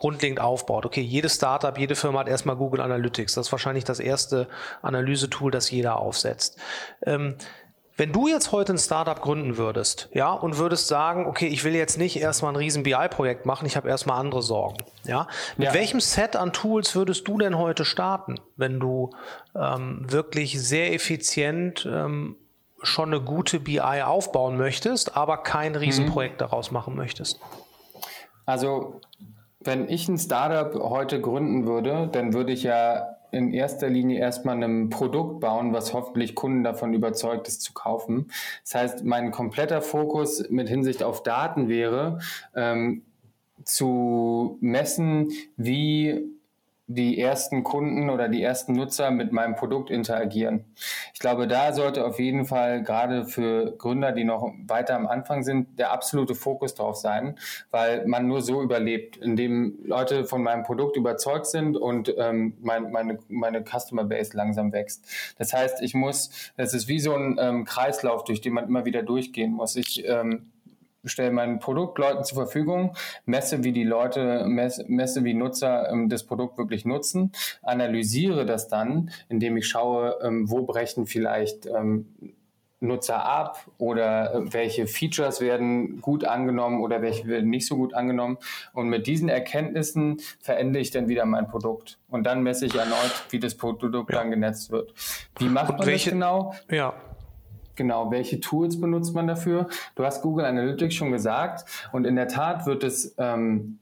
grundlegend aufbaut. Okay, jedes Startup, jede Firma hat erstmal Google Analytics. Das ist wahrscheinlich das erste Analysetool, das jeder aufsetzt. Ähm, wenn du jetzt heute ein Startup gründen würdest, ja, und würdest sagen, okay, ich will jetzt nicht erstmal ein riesen BI-Projekt machen, ich habe erstmal andere Sorgen, ja. Mit ja. welchem Set an Tools würdest du denn heute starten, wenn du ähm, wirklich sehr effizient ähm, schon eine gute BI aufbauen möchtest, aber kein Riesenprojekt mhm. daraus machen möchtest? Also, wenn ich ein Startup heute gründen würde, dann würde ich ja in erster Linie erstmal ein Produkt bauen, was hoffentlich Kunden davon überzeugt ist zu kaufen. Das heißt, mein kompletter Fokus mit Hinsicht auf Daten wäre, ähm, zu messen, wie die ersten Kunden oder die ersten Nutzer mit meinem Produkt interagieren. Ich glaube, da sollte auf jeden Fall gerade für Gründer, die noch weiter am Anfang sind, der absolute Fokus drauf sein, weil man nur so überlebt, indem Leute von meinem Produkt überzeugt sind und ähm, mein, meine, meine Customer Base langsam wächst. Das heißt, ich muss, es ist wie so ein ähm, Kreislauf, durch den man immer wieder durchgehen muss. Ich ähm, stelle mein Produkt Leuten zur Verfügung, messe, wie die Leute, messe, messe wie Nutzer ähm, das Produkt wirklich nutzen, analysiere das dann, indem ich schaue, ähm, wo brechen vielleicht ähm, Nutzer ab oder äh, welche Features werden gut angenommen oder welche werden nicht so gut angenommen. Und mit diesen Erkenntnissen verändere ich dann wieder mein Produkt. Und dann messe ich erneut, wie das Produkt ja. dann genetzt wird. Wie macht man welche, das genau? Ja, Genau, welche Tools benutzt man dafür? Du hast Google Analytics schon gesagt und in der Tat wird es ähm,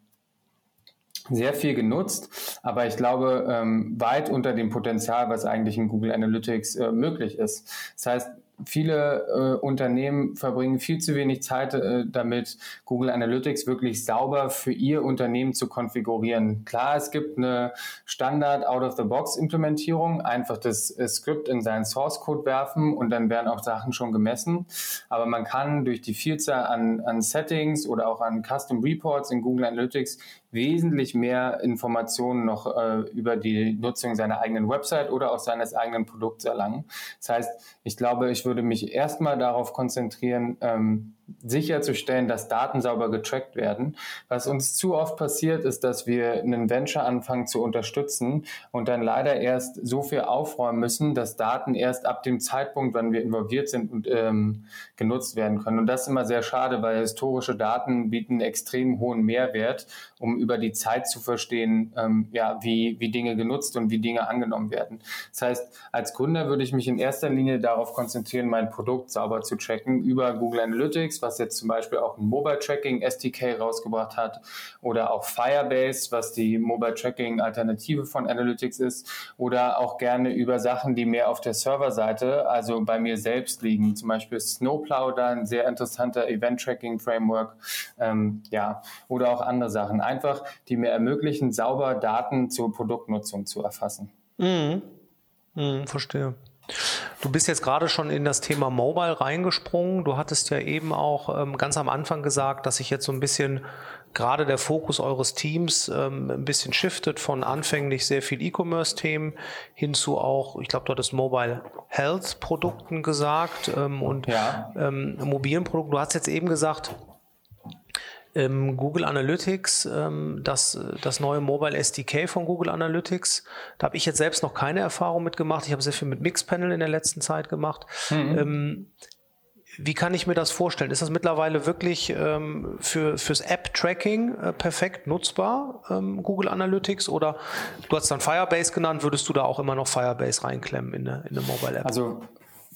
sehr viel genutzt, aber ich glaube ähm, weit unter dem Potenzial, was eigentlich in Google Analytics äh, möglich ist. Das heißt, viele äh, Unternehmen verbringen viel zu wenig Zeit äh, damit, Google Analytics wirklich sauber für ihr Unternehmen zu konfigurieren. Klar, es gibt eine Standard Out-of-the-Box-Implementierung, einfach das äh, Skript in seinen Source-Code werfen und dann werden auch Sachen schon gemessen. Aber man kann durch die Vielzahl an, an Settings oder auch an Custom Reports in Google Analytics wesentlich mehr Informationen noch äh, über die Nutzung seiner eigenen Website oder auch seines eigenen Produkts erlangen. Das heißt, ich glaube, ich würde mich erstmal darauf konzentrieren, ähm, sicherzustellen, dass Daten sauber getrackt werden. Was uns zu oft passiert, ist, dass wir einen Venture anfangen zu unterstützen und dann leider erst so viel aufräumen müssen, dass Daten erst ab dem Zeitpunkt, wann wir involviert sind, und, ähm, genutzt werden können. Und das ist immer sehr schade, weil historische Daten bieten extrem hohen Mehrwert, um über die Zeit zu verstehen, ähm, ja, wie, wie Dinge genutzt und wie Dinge angenommen werden. Das heißt, als Gründer würde ich mich in erster Linie darauf konzentrieren, mein Produkt sauber zu checken über Google Analytics, was jetzt zum Beispiel auch ein Mobile Tracking SDK rausgebracht hat oder auch Firebase, was die Mobile Tracking Alternative von Analytics ist oder auch gerne über Sachen, die mehr auf der Serverseite, also bei mir selbst liegen, zum Beispiel Snowplow, da ein sehr interessanter Event Tracking Framework, ähm, ja, oder auch andere Sachen, einfach, die mir ermöglichen, sauber Daten zur Produktnutzung zu erfassen. Mhm. Mhm, verstehe. Du bist jetzt gerade schon in das Thema Mobile reingesprungen. Du hattest ja eben auch ähm, ganz am Anfang gesagt, dass sich jetzt so ein bisschen gerade der Fokus eures Teams ähm, ein bisschen shiftet von anfänglich sehr viel E-Commerce-Themen hin zu auch, ich glaube, du hattest Mobile Health-Produkten gesagt ähm, und ja. ähm, mobilen Produkten. Du hast jetzt eben gesagt, ähm, Google Analytics, ähm, das, das neue Mobile SDK von Google Analytics. Da habe ich jetzt selbst noch keine Erfahrung mitgemacht. Ich habe sehr viel mit Mixpanel in der letzten Zeit gemacht. Mhm. Ähm, wie kann ich mir das vorstellen? Ist das mittlerweile wirklich ähm, für, fürs App-Tracking äh, perfekt nutzbar, ähm, Google Analytics? Oder du hast dann Firebase genannt, würdest du da auch immer noch Firebase reinklemmen in eine, in eine Mobile-App? Also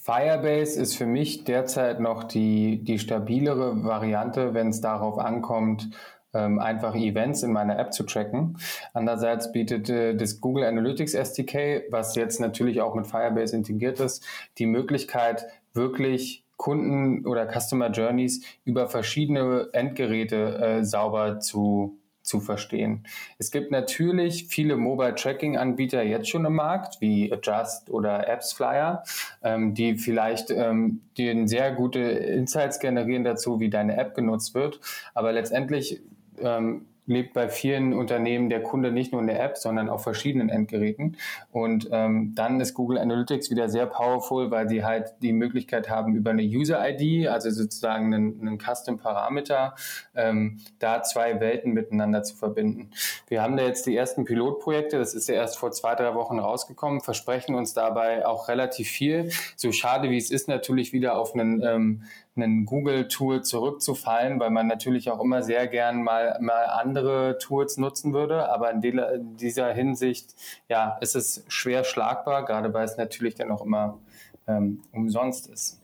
Firebase ist für mich derzeit noch die, die stabilere Variante, wenn es darauf ankommt, ähm, einfach Events in meiner App zu tracken. Andererseits bietet äh, das Google Analytics SDK, was jetzt natürlich auch mit Firebase integriert ist, die Möglichkeit, wirklich Kunden oder Customer Journeys über verschiedene Endgeräte äh, sauber zu zu verstehen. Es gibt natürlich viele Mobile Tracking Anbieter jetzt schon im Markt, wie Adjust oder AppsFlyer, ähm, die vielleicht ähm, dir sehr gute Insights generieren dazu, wie deine App genutzt wird. Aber letztendlich ähm, lebt bei vielen Unternehmen der Kunde nicht nur in der App, sondern auf verschiedenen Endgeräten. Und ähm, dann ist Google Analytics wieder sehr powerful, weil sie halt die Möglichkeit haben, über eine User-ID, also sozusagen einen, einen Custom-Parameter, ähm, da zwei Welten miteinander zu verbinden. Wir haben da jetzt die ersten Pilotprojekte, das ist ja erst vor zwei, drei Wochen rausgekommen, versprechen uns dabei auch relativ viel. So schade wie es ist, natürlich wieder auf einen ähm, ein Google-Tool zurückzufallen, weil man natürlich auch immer sehr gern mal, mal andere Tools nutzen würde. Aber in dieser Hinsicht, ja, ist es schwer schlagbar, gerade weil es natürlich dann auch immer ähm, umsonst ist.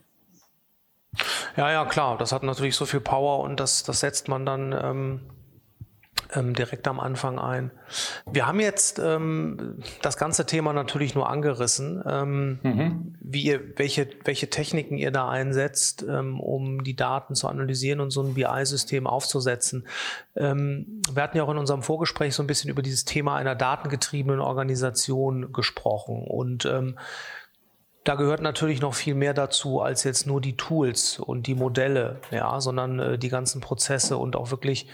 Ja, ja, klar. Das hat natürlich so viel Power und das, das setzt man dann ähm, ähm, direkt am Anfang ein. Wir haben jetzt ähm, das ganze Thema natürlich nur angerissen, ähm, mhm. wie ihr, welche, welche Techniken ihr da einsetzt, ähm, um die Daten zu analysieren und so ein BI-System aufzusetzen. Ähm, wir hatten ja auch in unserem Vorgespräch so ein bisschen über dieses Thema einer datengetriebenen Organisation gesprochen und ähm, da gehört natürlich noch viel mehr dazu als jetzt nur die Tools und die Modelle, ja, sondern äh, die ganzen Prozesse und auch wirklich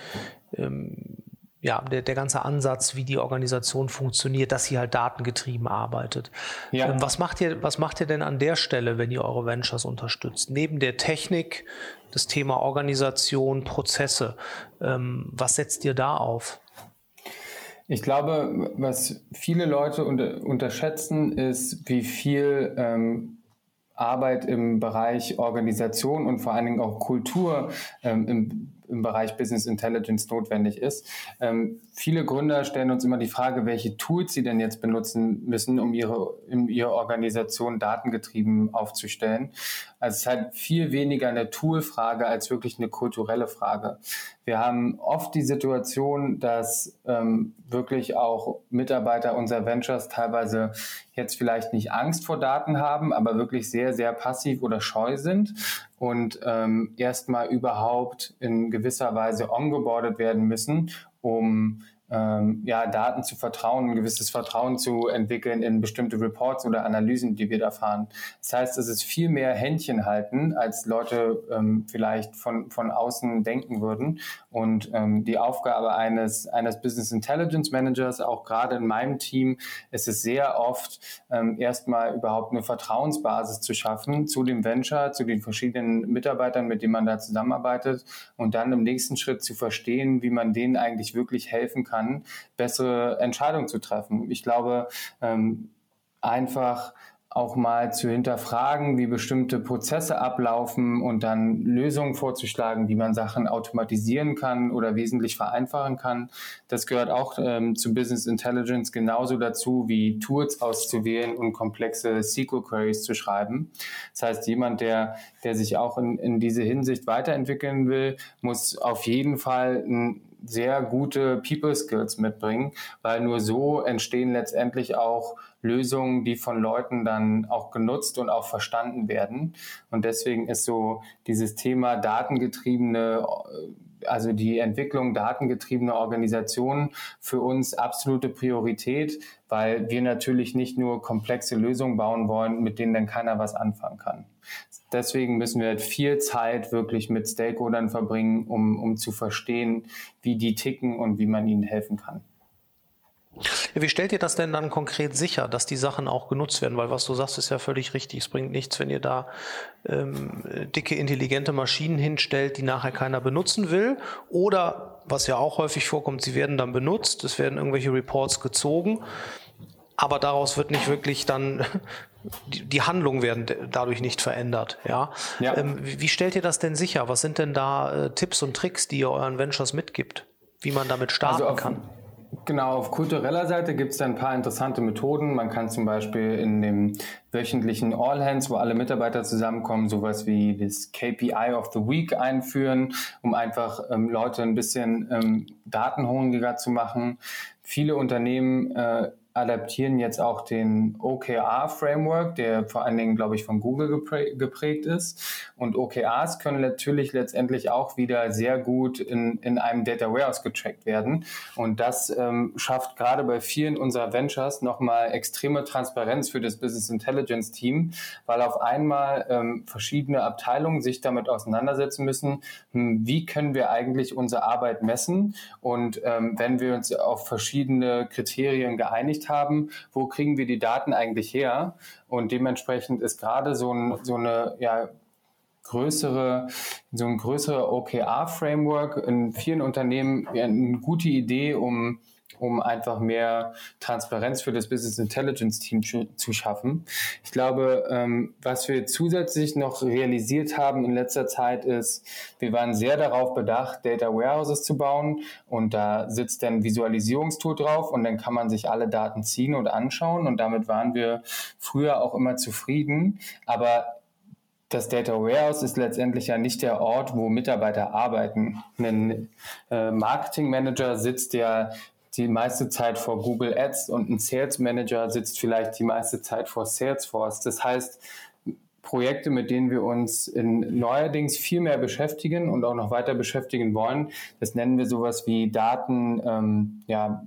ähm, ja, der, der ganze Ansatz, wie die Organisation funktioniert, dass sie halt datengetrieben arbeitet. Ja. Ähm, was, macht ihr, was macht ihr denn an der Stelle, wenn ihr eure Ventures unterstützt? Neben der Technik, das Thema Organisation, Prozesse, ähm, was setzt ihr da auf? Ich glaube, was viele Leute unter, unterschätzen, ist, wie viel ähm, Arbeit im Bereich Organisation und vor allen Dingen auch Kultur ähm, im im Bereich Business Intelligence notwendig ist. Ähm, viele Gründer stellen uns immer die Frage, welche Tools sie denn jetzt benutzen müssen, um ihre, um ihre Organisation datengetrieben aufzustellen. Also es ist halt viel weniger eine Toolfrage als wirklich eine kulturelle Frage. Wir haben oft die Situation, dass ähm, wirklich auch Mitarbeiter unserer Ventures teilweise jetzt vielleicht nicht Angst vor Daten haben, aber wirklich sehr, sehr passiv oder scheu sind und ähm, erstmal überhaupt in gewisser Weise ongeboardet werden müssen, um ähm, ja, Daten zu vertrauen, ein gewisses Vertrauen zu entwickeln in bestimmte Reports oder Analysen, die wir da fahren. Das heißt, es ist viel mehr Händchen halten, als Leute ähm, vielleicht von, von außen denken würden. Und ähm, die Aufgabe eines, eines Business Intelligence Managers, auch gerade in meinem Team, ist es sehr oft, ähm, erstmal überhaupt eine Vertrauensbasis zu schaffen zu dem Venture, zu den verschiedenen Mitarbeitern, mit denen man da zusammenarbeitet und dann im nächsten Schritt zu verstehen, wie man denen eigentlich wirklich helfen kann kann, bessere Entscheidungen zu treffen. Ich glaube, ähm, einfach auch mal zu hinterfragen, wie bestimmte Prozesse ablaufen und dann Lösungen vorzuschlagen, wie man Sachen automatisieren kann oder wesentlich vereinfachen kann. Das gehört auch ähm, zu Business Intelligence genauso dazu, wie Tools auszuwählen und komplexe SQL Queries zu schreiben. Das heißt, jemand, der, der sich auch in, in diese Hinsicht weiterentwickeln will, muss auf jeden Fall ein sehr gute People Skills mitbringen, weil nur so entstehen letztendlich auch Lösungen, die von Leuten dann auch genutzt und auch verstanden werden. Und deswegen ist so dieses Thema datengetriebene also die Entwicklung datengetriebener Organisationen für uns absolute Priorität, weil wir natürlich nicht nur komplexe Lösungen bauen wollen, mit denen dann keiner was anfangen kann. Deswegen müssen wir halt viel Zeit wirklich mit Stakeholdern verbringen, um, um zu verstehen, wie die ticken und wie man ihnen helfen kann. Wie stellt ihr das denn dann konkret sicher, dass die Sachen auch genutzt werden? Weil was du sagst, ist ja völlig richtig. Es bringt nichts, wenn ihr da ähm, dicke, intelligente Maschinen hinstellt, die nachher keiner benutzen will. Oder, was ja auch häufig vorkommt, sie werden dann benutzt, es werden irgendwelche Reports gezogen aber daraus wird nicht wirklich dann die, Handlungen werden dadurch nicht verändert. Ja. ja. Ähm, wie, stellt ihr das denn sicher? Was sind denn da äh, Tipps und Tricks, die ihr euren Ventures mitgibt, wie man damit starten also auf, kann? Genau, auf kultureller Seite gibt es ein paar interessante Methoden. Man kann zum Beispiel in dem wöchentlichen All Hands, wo alle Mitarbeiter zusammenkommen, sowas wie das KPI of the Week einführen, um einfach ähm, Leute ein bisschen ähm, datenhungriger zu machen. Viele Unternehmen äh, adaptieren jetzt auch den OKR-Framework, der vor allen Dingen, glaube ich, von Google geprägt ist. Und OKRs können natürlich letztendlich auch wieder sehr gut in, in einem Data Warehouse getrackt werden. Und das ähm, schafft gerade bei vielen unserer Ventures nochmal extreme Transparenz für das Business Intelligence Team, weil auf einmal ähm, verschiedene Abteilungen sich damit auseinandersetzen müssen, hm, wie können wir eigentlich unsere Arbeit messen und ähm, wenn wir uns auf verschiedene Kriterien geeinigt haben, wo kriegen wir die Daten eigentlich her? Und dementsprechend ist gerade so, ein, so eine ja, größere, so ein größerer OKR-Framework in vielen Unternehmen eine gute Idee, um um einfach mehr Transparenz für das Business Intelligence Team zu schaffen. Ich glaube, ähm, was wir zusätzlich noch realisiert haben in letzter Zeit ist, wir waren sehr darauf bedacht, Data Warehouses zu bauen und da sitzt dann Visualisierungstool drauf und dann kann man sich alle Daten ziehen und anschauen und damit waren wir früher auch immer zufrieden. Aber das Data Warehouse ist letztendlich ja nicht der Ort, wo Mitarbeiter arbeiten. Ein äh, Marketing Manager sitzt ja die meiste Zeit vor Google Ads und ein Sales Manager sitzt vielleicht die meiste Zeit vor Salesforce. Das heißt, Projekte, mit denen wir uns in neuerdings viel mehr beschäftigen und auch noch weiter beschäftigen wollen, das nennen wir sowas wie Daten, ähm, ja,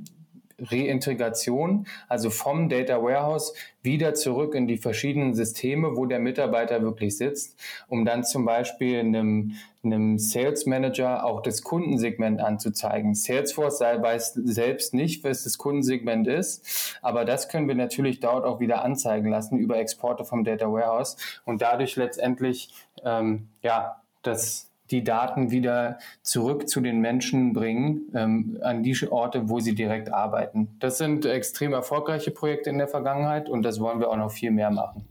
Reintegration, also vom Data Warehouse wieder zurück in die verschiedenen Systeme, wo der Mitarbeiter wirklich sitzt, um dann zum Beispiel einem, einem Sales Manager auch das Kundensegment anzuzeigen. Salesforce weiß selbst nicht, was das Kundensegment ist, aber das können wir natürlich dort auch wieder anzeigen lassen über Exporte vom Data Warehouse und dadurch letztendlich ähm, ja das die Daten wieder zurück zu den Menschen bringen, ähm, an die Orte, wo sie direkt arbeiten. Das sind extrem erfolgreiche Projekte in der Vergangenheit und das wollen wir auch noch viel mehr machen.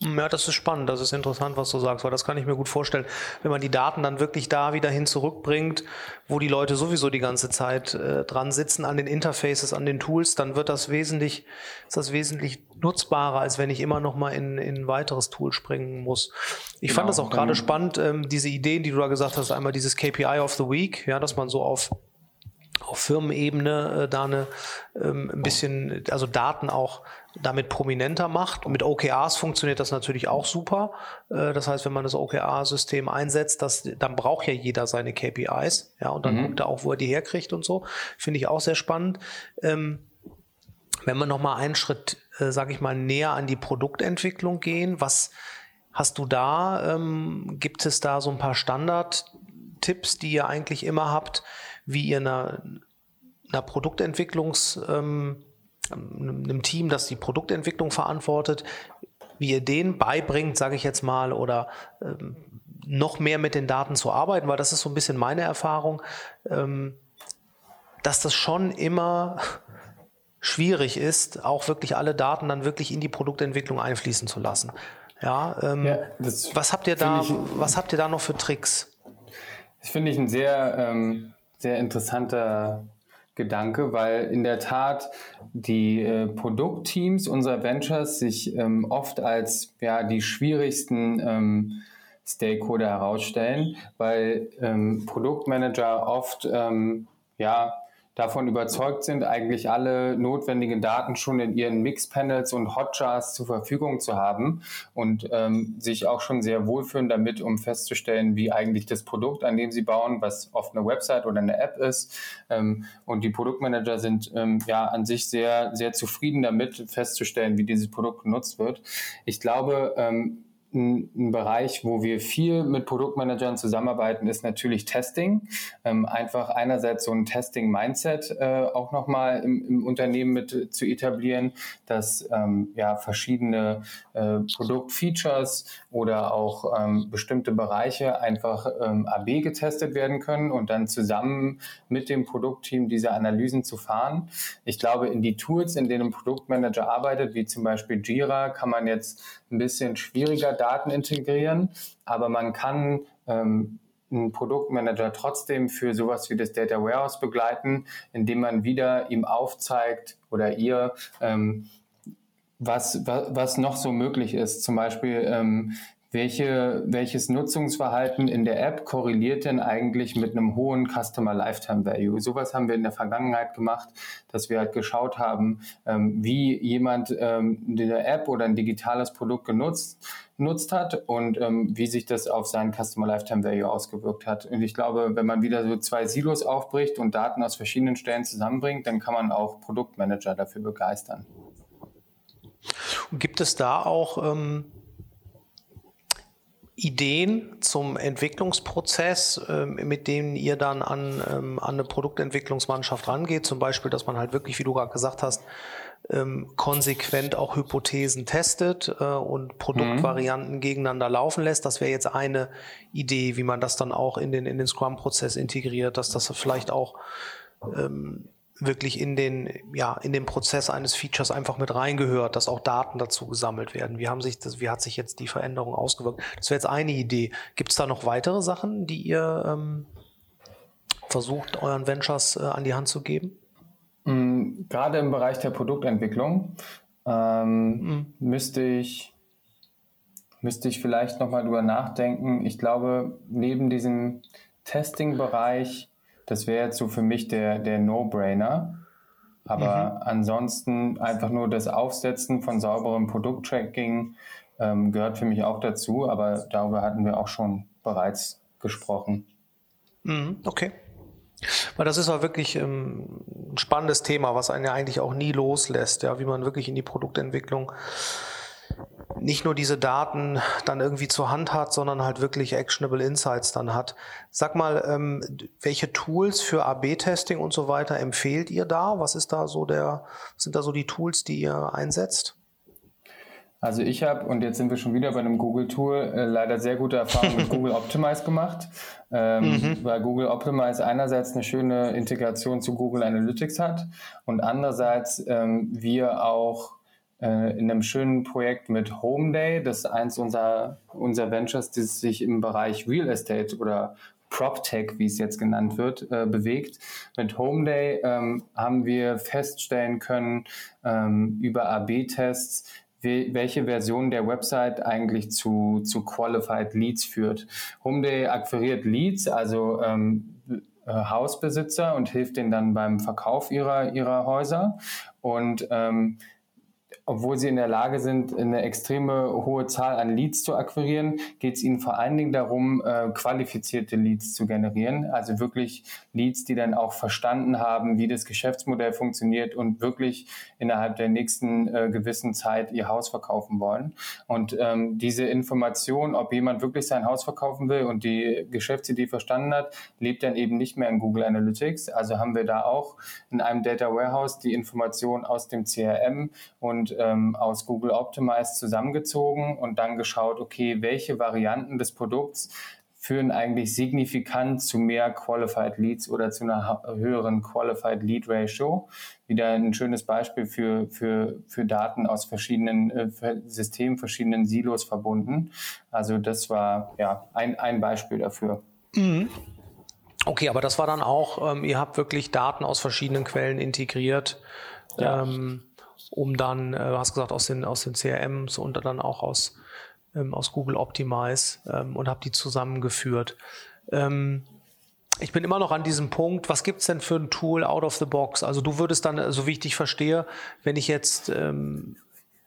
Ja, das ist spannend, das ist interessant, was du sagst, weil das kann ich mir gut vorstellen, wenn man die Daten dann wirklich da wieder hin zurückbringt, wo die Leute sowieso die ganze Zeit äh, dran sitzen, an den Interfaces, an den Tools, dann wird das wesentlich, ist das wesentlich nutzbarer, als wenn ich immer noch mal in, in ein weiteres Tool springen muss. Ich genau, fand das auch gerade spannend, ähm, diese Ideen, die du da gesagt hast, einmal dieses KPI of the Week, ja, dass man so auf auf Firmenebene äh, da eine, ähm, ein bisschen, also Daten auch damit prominenter macht. Mit OKRs funktioniert das natürlich auch super. Äh, das heißt, wenn man das OKR-System einsetzt, das, dann braucht ja jeder seine KPIs. Ja, und dann mhm. guckt er auch, wo er die herkriegt und so. Finde ich auch sehr spannend. Ähm, wenn wir nochmal einen Schritt, äh, sage ich mal, näher an die Produktentwicklung gehen, was hast du da? Ähm, gibt es da so ein paar Standard-Tipps, die ihr eigentlich immer habt, wie ihr einer, einer Produktentwicklungs- ähm, einem Team, das die Produktentwicklung verantwortet, wie ihr denen beibringt, sage ich jetzt mal, oder ähm, noch mehr mit den Daten zu arbeiten, weil das ist so ein bisschen meine Erfahrung, ähm, dass das schon immer schwierig ist, auch wirklich alle Daten dann wirklich in die Produktentwicklung einfließen zu lassen. Ja, ähm, ja was habt ihr da? Ich, was habt ihr da noch für Tricks? Das finde ich ein sehr ähm, sehr interessanter Gedanke, weil in der Tat die äh, Produktteams unserer Ventures sich ähm, oft als ja, die schwierigsten ähm, Stakeholder herausstellen, weil ähm, Produktmanager oft ähm, ja, davon überzeugt sind, eigentlich alle notwendigen Daten schon in ihren Mixpanels und Hotjars zur Verfügung zu haben und ähm, sich auch schon sehr wohlfühlen damit, um festzustellen, wie eigentlich das Produkt, an dem sie bauen, was oft eine Website oder eine App ist. Ähm, und die Produktmanager sind ähm, ja an sich sehr, sehr zufrieden damit, festzustellen, wie dieses Produkt genutzt wird. Ich glaube, ähm, ein, ein, Bereich, wo wir viel mit Produktmanagern zusammenarbeiten, ist natürlich Testing. Ähm, einfach einerseits so ein Testing-Mindset äh, auch nochmal im, im Unternehmen mit zu etablieren, dass ähm, ja verschiedene äh, Produktfeatures oder auch ähm, bestimmte Bereiche einfach ähm, AB getestet werden können und dann zusammen mit dem Produktteam diese Analysen zu fahren. Ich glaube, in die Tools, in denen ein Produktmanager arbeitet, wie zum Beispiel Jira, kann man jetzt ein bisschen schwieriger Daten integrieren, aber man kann ähm, einen Produktmanager trotzdem für sowas wie das Data Warehouse begleiten, indem man wieder ihm aufzeigt oder ihr, ähm, was, was, was noch so möglich ist. Zum Beispiel, ähm, welche, welches Nutzungsverhalten in der App korreliert denn eigentlich mit einem hohen Customer Lifetime Value. Sowas haben wir in der Vergangenheit gemacht, dass wir halt geschaut haben, ähm, wie jemand ähm, eine App oder ein digitales Produkt genutzt genutzt hat und ähm, wie sich das auf seinen Customer Lifetime Value ausgewirkt hat. Und ich glaube, wenn man wieder so zwei Silos aufbricht und Daten aus verschiedenen Stellen zusammenbringt, dann kann man auch Produktmanager dafür begeistern. Und gibt es da auch ähm, Ideen zum Entwicklungsprozess, ähm, mit denen ihr dann an, ähm, an eine Produktentwicklungsmannschaft rangeht? Zum Beispiel, dass man halt wirklich, wie du gerade gesagt hast, ähm, konsequent auch Hypothesen testet äh, und Produktvarianten mhm. gegeneinander laufen lässt. Das wäre jetzt eine Idee, wie man das dann auch in den, in den Scrum-Prozess integriert, dass das vielleicht auch ähm, wirklich in den, ja, in den Prozess eines Features einfach mit reingehört, dass auch Daten dazu gesammelt werden. Wie haben sich das, wie hat sich jetzt die Veränderung ausgewirkt? Das wäre jetzt eine Idee. Gibt es da noch weitere Sachen, die ihr ähm, versucht, euren Ventures äh, an die Hand zu geben? Mm, gerade im Bereich der Produktentwicklung ähm, mhm. müsste ich müsste ich vielleicht nochmal drüber nachdenken. Ich glaube, neben diesem Testing-Bereich, das wäre jetzt so für mich der, der No-Brainer. Aber mhm. ansonsten einfach nur das Aufsetzen von sauberem Produkttracking ähm, gehört für mich auch dazu. Aber darüber hatten wir auch schon bereits gesprochen. Mhm. Okay. Weil das ist auch wirklich ähm, ein spannendes Thema, was einen ja eigentlich auch nie loslässt, ja, wie man wirklich in die Produktentwicklung nicht nur diese Daten dann irgendwie zur Hand hat, sondern halt wirklich actionable Insights dann hat. Sag mal, ähm, welche Tools für AB-Testing und so weiter empfehlt ihr da? Was ist da so der, sind da so die Tools, die ihr einsetzt? Also ich habe, und jetzt sind wir schon wieder bei einem Google-Tool, äh, leider sehr gute Erfahrungen mit Google Optimize gemacht, ähm, mhm. weil Google Optimize einerseits eine schöne Integration zu Google Analytics hat und andererseits ähm, wir auch äh, in einem schönen Projekt mit Home Day, das ist eins unserer, unserer Ventures, das sich im Bereich Real Estate oder PropTech, wie es jetzt genannt wird, äh, bewegt. Mit Home Day ähm, haben wir feststellen können ähm, über AB-Tests, welche Version der Website eigentlich zu, zu Qualified Leads führt. Homeday akquiriert Leads, also ähm, äh, Hausbesitzer und hilft denen dann beim Verkauf ihrer, ihrer Häuser. Und ähm, obwohl sie in der Lage sind, eine extreme hohe Zahl an Leads zu akquirieren, geht es ihnen vor allen Dingen darum, äh, qualifizierte Leads zu generieren. Also wirklich Leads, die dann auch verstanden haben, wie das Geschäftsmodell funktioniert und wirklich innerhalb der nächsten äh, gewissen Zeit ihr Haus verkaufen wollen. Und ähm, diese Information, ob jemand wirklich sein Haus verkaufen will und die Geschäftsidee verstanden hat, lebt dann eben nicht mehr in Google Analytics. Also haben wir da auch in einem Data Warehouse die Information aus dem CRM und ähm, aus Google Optimize zusammengezogen und dann geschaut, okay, welche Varianten des Produkts führen eigentlich signifikant zu mehr Qualified Leads oder zu einer höheren Qualified Lead Ratio. Wieder ein schönes Beispiel für, für, für Daten aus verschiedenen äh, Systemen, verschiedenen Silos verbunden. Also das war ja ein, ein Beispiel dafür. Mhm. Okay, aber das war dann auch, ähm, ihr habt wirklich Daten aus verschiedenen Quellen integriert. Ja. Ähm, um dann, äh, du hast gesagt, aus den, aus den CRMs und dann auch aus, ähm, aus Google Optimize ähm, und habe die zusammengeführt. Ähm, ich bin immer noch an diesem Punkt, was gibt's denn für ein Tool out of the box? Also du würdest dann, so wie ich dich verstehe, wenn ich jetzt ähm,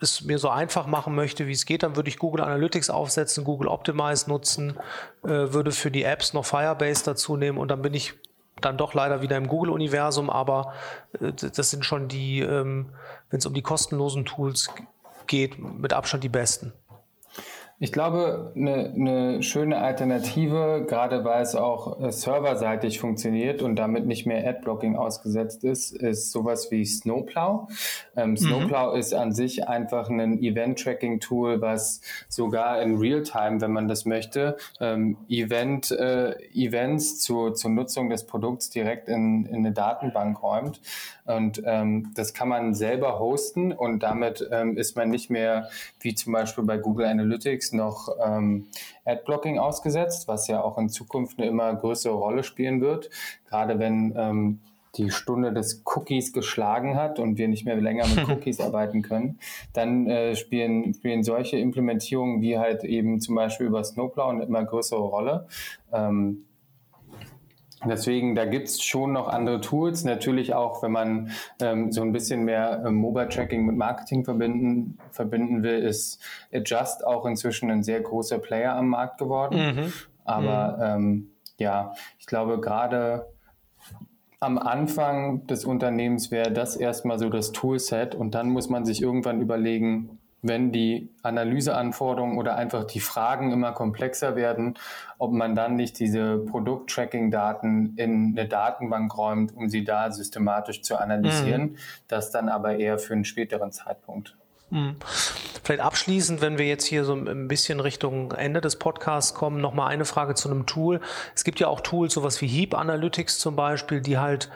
es mir so einfach machen möchte, wie es geht, dann würde ich Google Analytics aufsetzen, Google Optimize nutzen, äh, würde für die Apps noch Firebase dazu nehmen und dann bin ich dann doch leider wieder im Google-Universum, aber äh, das sind schon die, ähm, wenn es um die kostenlosen Tools geht, mit Abstand die besten. Ich glaube, eine, eine schöne Alternative, gerade weil es auch äh, serverseitig funktioniert und damit nicht mehr Adblocking ausgesetzt ist, ist sowas wie Snowplow. Ähm, mhm. Snowplow ist an sich einfach ein Event-Tracking-Tool, was sogar in Realtime, wenn man das möchte, ähm, Event, äh, Events zu, zur Nutzung des Produkts direkt in, in eine Datenbank räumt. Und ähm, das kann man selber hosten und damit ähm, ist man nicht mehr wie zum Beispiel bei Google Analytics noch ähm, Adblocking ausgesetzt, was ja auch in Zukunft eine immer größere Rolle spielen wird. Gerade wenn ähm, die Stunde des Cookies geschlagen hat und wir nicht mehr länger mit Cookies arbeiten können, dann äh, spielen, spielen solche Implementierungen wie halt eben zum Beispiel über Snowplow eine immer größere Rolle. Ähm, Deswegen, da gibt's schon noch andere Tools. Natürlich auch, wenn man ähm, so ein bisschen mehr ähm, Mobile Tracking mit Marketing verbinden, verbinden will, ist Adjust auch inzwischen ein sehr großer Player am Markt geworden. Mhm. Aber mhm. Ähm, ja, ich glaube, gerade am Anfang des Unternehmens wäre das erstmal so das Toolset und dann muss man sich irgendwann überlegen, wenn die Analyseanforderungen oder einfach die Fragen immer komplexer werden, ob man dann nicht diese Produkt-Tracking-Daten in eine Datenbank räumt, um sie da systematisch zu analysieren. Mhm. Das dann aber eher für einen späteren Zeitpunkt. Mhm. Vielleicht abschließend, wenn wir jetzt hier so ein bisschen Richtung Ende des Podcasts kommen, nochmal eine Frage zu einem Tool. Es gibt ja auch Tools, sowas wie Heap Analytics zum Beispiel, die halt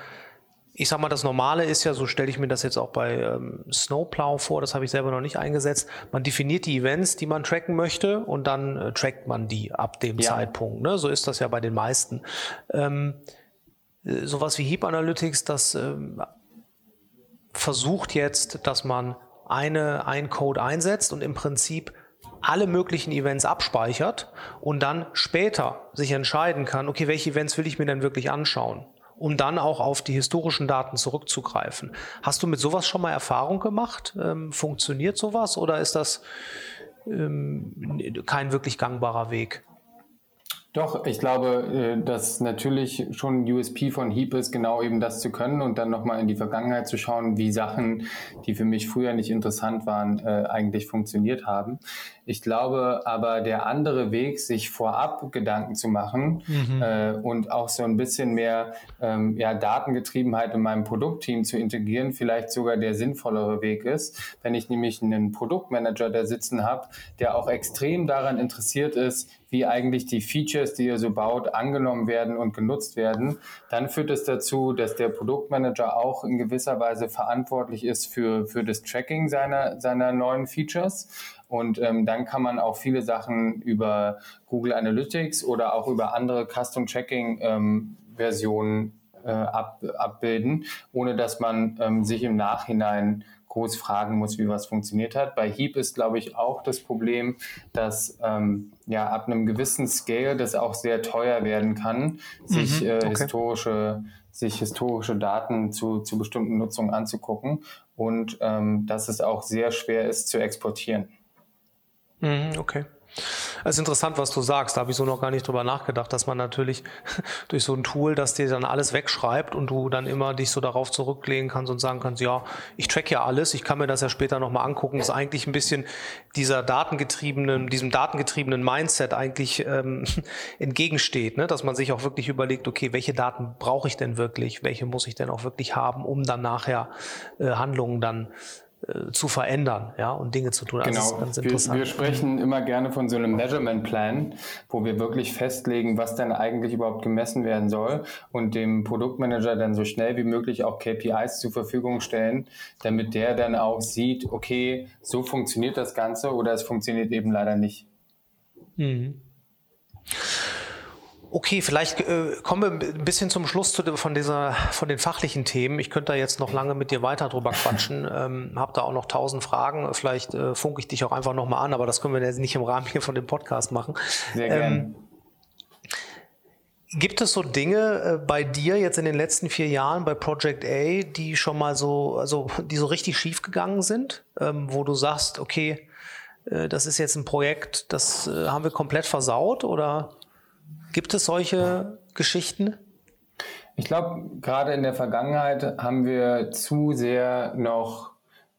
ich sag mal, das Normale ist ja, so stelle ich mir das jetzt auch bei ähm, Snowplow vor, das habe ich selber noch nicht eingesetzt. Man definiert die Events, die man tracken möchte und dann äh, trackt man die ab dem ja. Zeitpunkt. Ne? So ist das ja bei den meisten. Ähm, äh, sowas wie Heap Analytics, das ähm, versucht jetzt, dass man eine, ein Code einsetzt und im Prinzip alle möglichen Events abspeichert und dann später sich entscheiden kann, okay, welche Events will ich mir denn wirklich anschauen? Um dann auch auf die historischen Daten zurückzugreifen. Hast du mit sowas schon mal Erfahrung gemacht? Ähm, funktioniert sowas oder ist das ähm, kein wirklich gangbarer Weg? Doch, ich glaube, äh, dass natürlich schon USP von Heap ist, genau eben das zu können und dann nochmal in die Vergangenheit zu schauen, wie Sachen, die für mich früher nicht interessant waren, äh, eigentlich funktioniert haben. Ich glaube aber, der andere Weg, sich vorab Gedanken zu machen mhm. äh, und auch so ein bisschen mehr ähm, ja, Datengetriebenheit in meinem Produktteam zu integrieren, vielleicht sogar der sinnvollere Weg ist. Wenn ich nämlich einen Produktmanager da sitzen habe, der auch extrem daran interessiert ist, wie eigentlich die Features, die ihr so baut, angenommen werden und genutzt werden, dann führt es dazu, dass der Produktmanager auch in gewisser Weise verantwortlich ist für, für das Tracking seiner, seiner neuen Features. Und ähm, dann kann man auch viele Sachen über Google Analytics oder auch über andere Custom Tracking ähm, Versionen äh, ab, abbilden, ohne dass man ähm, sich im Nachhinein groß fragen muss, wie was funktioniert hat. Bei Heap ist, glaube ich, auch das Problem, dass ähm, ja ab einem gewissen Scale das auch sehr teuer werden kann, sich mhm, okay. äh, historische sich historische Daten zu, zu bestimmten Nutzungen anzugucken und ähm, dass es auch sehr schwer ist zu exportieren. Mhm, okay. Es ist interessant, was du sagst. Da habe ich so noch gar nicht drüber nachgedacht, dass man natürlich durch so ein Tool, das dir dann alles wegschreibt und du dann immer dich so darauf zurücklegen kannst und sagen kannst, ja, ich track ja alles, ich kann mir das ja später nochmal angucken, ist eigentlich ein bisschen dieser datengetriebenen, diesem datengetriebenen Mindset eigentlich ähm, entgegensteht, ne? dass man sich auch wirklich überlegt, okay, welche Daten brauche ich denn wirklich, welche muss ich denn auch wirklich haben, um dann nachher äh, Handlungen dann zu verändern ja, und Dinge zu tun. Also genau. Wir, wir, sprechen immer gerne von so einem Measurement Plan, wo wir wirklich festlegen, was denn eigentlich überhaupt gemessen werden soll und dem Produktmanager dann so schnell wie möglich auch KPIs zur Verfügung stellen, damit der dann auch sieht, okay, so funktioniert das Ganze oder es funktioniert eben leider nicht. Mhm. Okay, vielleicht äh, kommen wir ein bisschen zum Schluss zu, von, dieser, von den fachlichen Themen. Ich könnte da jetzt noch lange mit dir weiter drüber quatschen. Ähm, hab da auch noch tausend Fragen. Vielleicht äh, funke ich dich auch einfach nochmal an, aber das können wir jetzt nicht im Rahmen hier von dem Podcast machen. Sehr gerne. Ähm, Gibt es so Dinge äh, bei dir jetzt in den letzten vier Jahren bei Project A, die schon mal so, also die so richtig schief gegangen sind, ähm, wo du sagst, okay, äh, das ist jetzt ein Projekt, das äh, haben wir komplett versaut oder Gibt es solche Geschichten? Ich glaube, gerade in der Vergangenheit haben wir zu sehr noch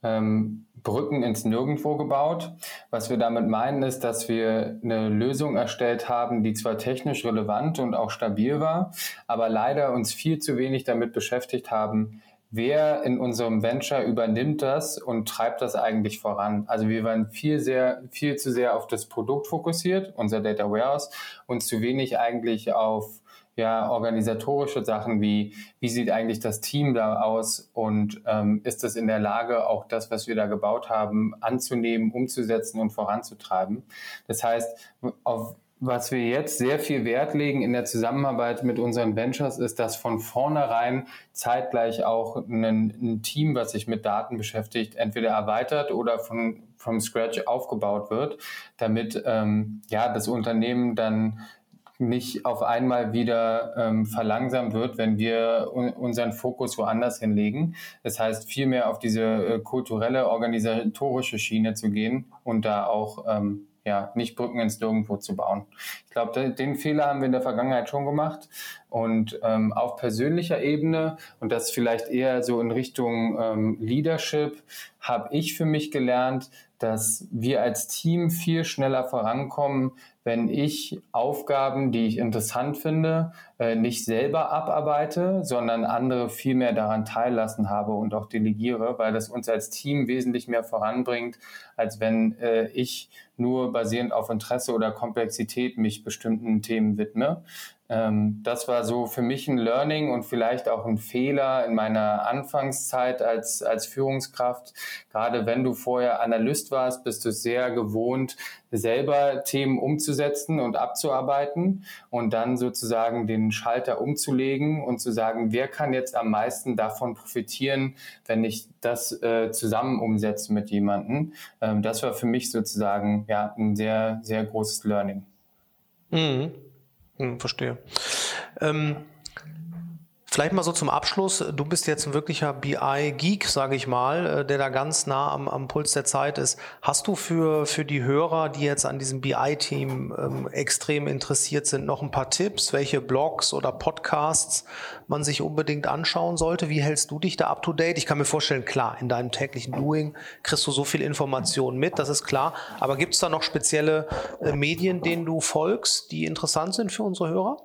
ähm, Brücken ins Nirgendwo gebaut. Was wir damit meinen, ist, dass wir eine Lösung erstellt haben, die zwar technisch relevant und auch stabil war, aber leider uns viel zu wenig damit beschäftigt haben, wer in unserem Venture übernimmt das und treibt das eigentlich voran. Also wir waren viel sehr, viel zu sehr auf das Produkt fokussiert, unser Data Warehouse, und zu wenig eigentlich auf ja, organisatorische Sachen wie, wie sieht eigentlich das Team da aus und ähm, ist es in der Lage, auch das, was wir da gebaut haben, anzunehmen, umzusetzen und voranzutreiben. Das heißt, auf was wir jetzt sehr viel Wert legen in der Zusammenarbeit mit unseren Ventures, ist, dass von vornherein zeitgleich auch ein, ein Team, was sich mit Daten beschäftigt, entweder erweitert oder von, vom Scratch aufgebaut wird, damit ähm, ja, das Unternehmen dann nicht auf einmal wieder ähm, verlangsamt wird, wenn wir unseren Fokus woanders hinlegen. Das heißt, viel mehr auf diese äh, kulturelle, organisatorische Schiene zu gehen und da auch ähm, ja, nicht Brücken ins Nirgendwo zu bauen. Ich glaube, den Fehler haben wir in der Vergangenheit schon gemacht. Und ähm, auf persönlicher Ebene, und das vielleicht eher so in Richtung ähm, Leadership, habe ich für mich gelernt, dass wir als Team viel schneller vorankommen, wenn ich Aufgaben, die ich interessant finde, äh, nicht selber abarbeite, sondern andere viel mehr daran teillassen habe und auch delegiere, weil das uns als Team wesentlich mehr voranbringt, als wenn äh, ich nur basierend auf Interesse oder Komplexität mich bestimmten Themen widme. Ähm, das war so für mich ein Learning und vielleicht auch ein Fehler in meiner Anfangszeit als, als Führungskraft. Gerade wenn du vorher Analyst warst, bist du sehr gewohnt, selber Themen umzusetzen und abzuarbeiten und dann sozusagen den Schalter umzulegen und zu sagen, wer kann jetzt am meisten davon profitieren, wenn ich das äh, zusammen umsetze mit jemandem. Ähm, das war für mich sozusagen ja ein sehr, sehr großes Learning. Mhm. Hm, verstehe. Ähm, Vielleicht mal so zum Abschluss. Du bist jetzt ein wirklicher BI-Geek, sage ich mal, äh, der da ganz nah am, am, Puls der Zeit ist. Hast du für, für die Hörer, die jetzt an diesem BI-Team ähm, extrem interessiert sind, noch ein paar Tipps, welche Blogs oder Podcasts man sich unbedingt anschauen sollte? Wie hältst du dich da up to date? Ich kann mir vorstellen, klar, in deinem täglichen Doing kriegst du so viel Information mit, das ist klar. Aber gibt es da noch spezielle äh, Medien, denen du folgst, die interessant sind für unsere Hörer?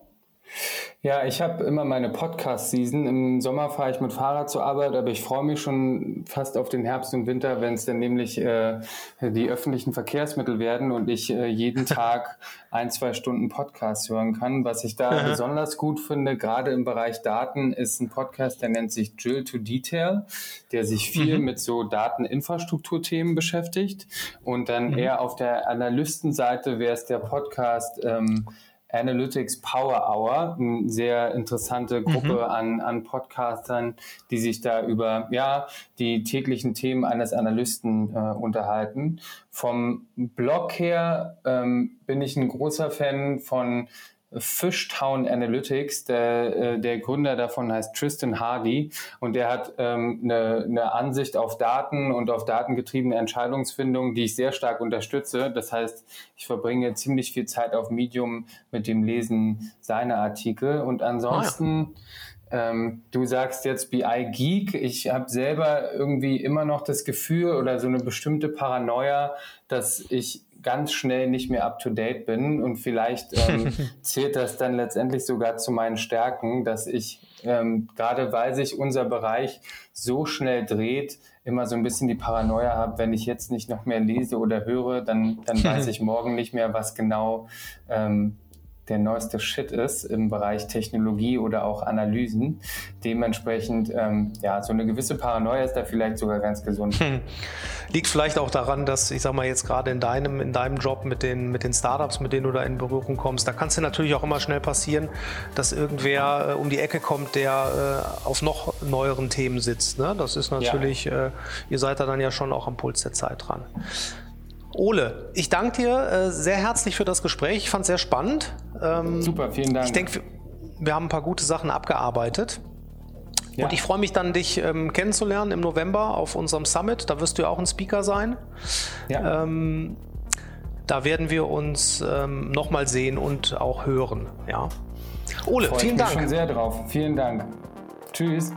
Ja, ich habe immer meine Podcast-Season. Im Sommer fahre ich mit Fahrrad zur Arbeit, aber ich freue mich schon fast auf den Herbst und Winter, wenn es dann nämlich äh, die öffentlichen Verkehrsmittel werden und ich äh, jeden Tag ein, zwei Stunden Podcast hören kann. Was ich da besonders gut finde, gerade im Bereich Daten, ist ein Podcast, der nennt sich Drill to Detail, der sich viel mhm. mit so Dateninfrastrukturthemen beschäftigt. Und dann mhm. eher auf der Analystenseite wäre es der Podcast ähm, Analytics Power Hour, eine sehr interessante Gruppe mhm. an, an Podcastern, die sich da über ja, die täglichen Themen eines Analysten äh, unterhalten. Vom Blog her ähm, bin ich ein großer Fan von Fishtown Analytics. Der, äh, der Gründer davon heißt Tristan Hardy und der hat ähm, eine, eine Ansicht auf Daten und auf datengetriebene Entscheidungsfindung, die ich sehr stark unterstütze. Das heißt, ich verbringe ziemlich viel Zeit auf Medium mit dem Lesen seiner Artikel und ansonsten ja. Ähm, du sagst jetzt BI Geek. Ich habe selber irgendwie immer noch das Gefühl oder so eine bestimmte Paranoia, dass ich ganz schnell nicht mehr up to date bin. Und vielleicht ähm, zählt das dann letztendlich sogar zu meinen Stärken, dass ich ähm, gerade weil sich unser Bereich so schnell dreht, immer so ein bisschen die Paranoia habe, wenn ich jetzt nicht noch mehr lese oder höre, dann, dann weiß ich morgen nicht mehr, was genau ähm, der neueste Shit ist im Bereich Technologie oder auch Analysen. Dementsprechend, ähm, ja, so eine gewisse Paranoia ist da vielleicht sogar ganz gesund. Hm. Liegt vielleicht auch daran, dass, ich sag mal, jetzt gerade in deinem, in deinem Job mit den, mit den Startups, mit denen du da in Berührung kommst, da kann es dir natürlich auch immer schnell passieren, dass irgendwer äh, um die Ecke kommt, der äh, auf noch neueren Themen sitzt. Ne? Das ist natürlich, ja. äh, ihr seid da dann ja schon auch am Puls der Zeit dran. Ole, ich danke dir äh, sehr herzlich für das Gespräch. Ich fand es sehr spannend. Ähm, Super, vielen Dank. Ich denke, wir haben ein paar gute Sachen abgearbeitet. Ja. Und ich freue mich dann, dich ähm, kennenzulernen im November auf unserem Summit. Da wirst du ja auch ein Speaker sein. Ja. Ähm, da werden wir uns ähm, nochmal sehen und auch hören. Ja. Ole, Freut vielen Dank. Ich bin schon sehr drauf. Vielen Dank. Tschüss.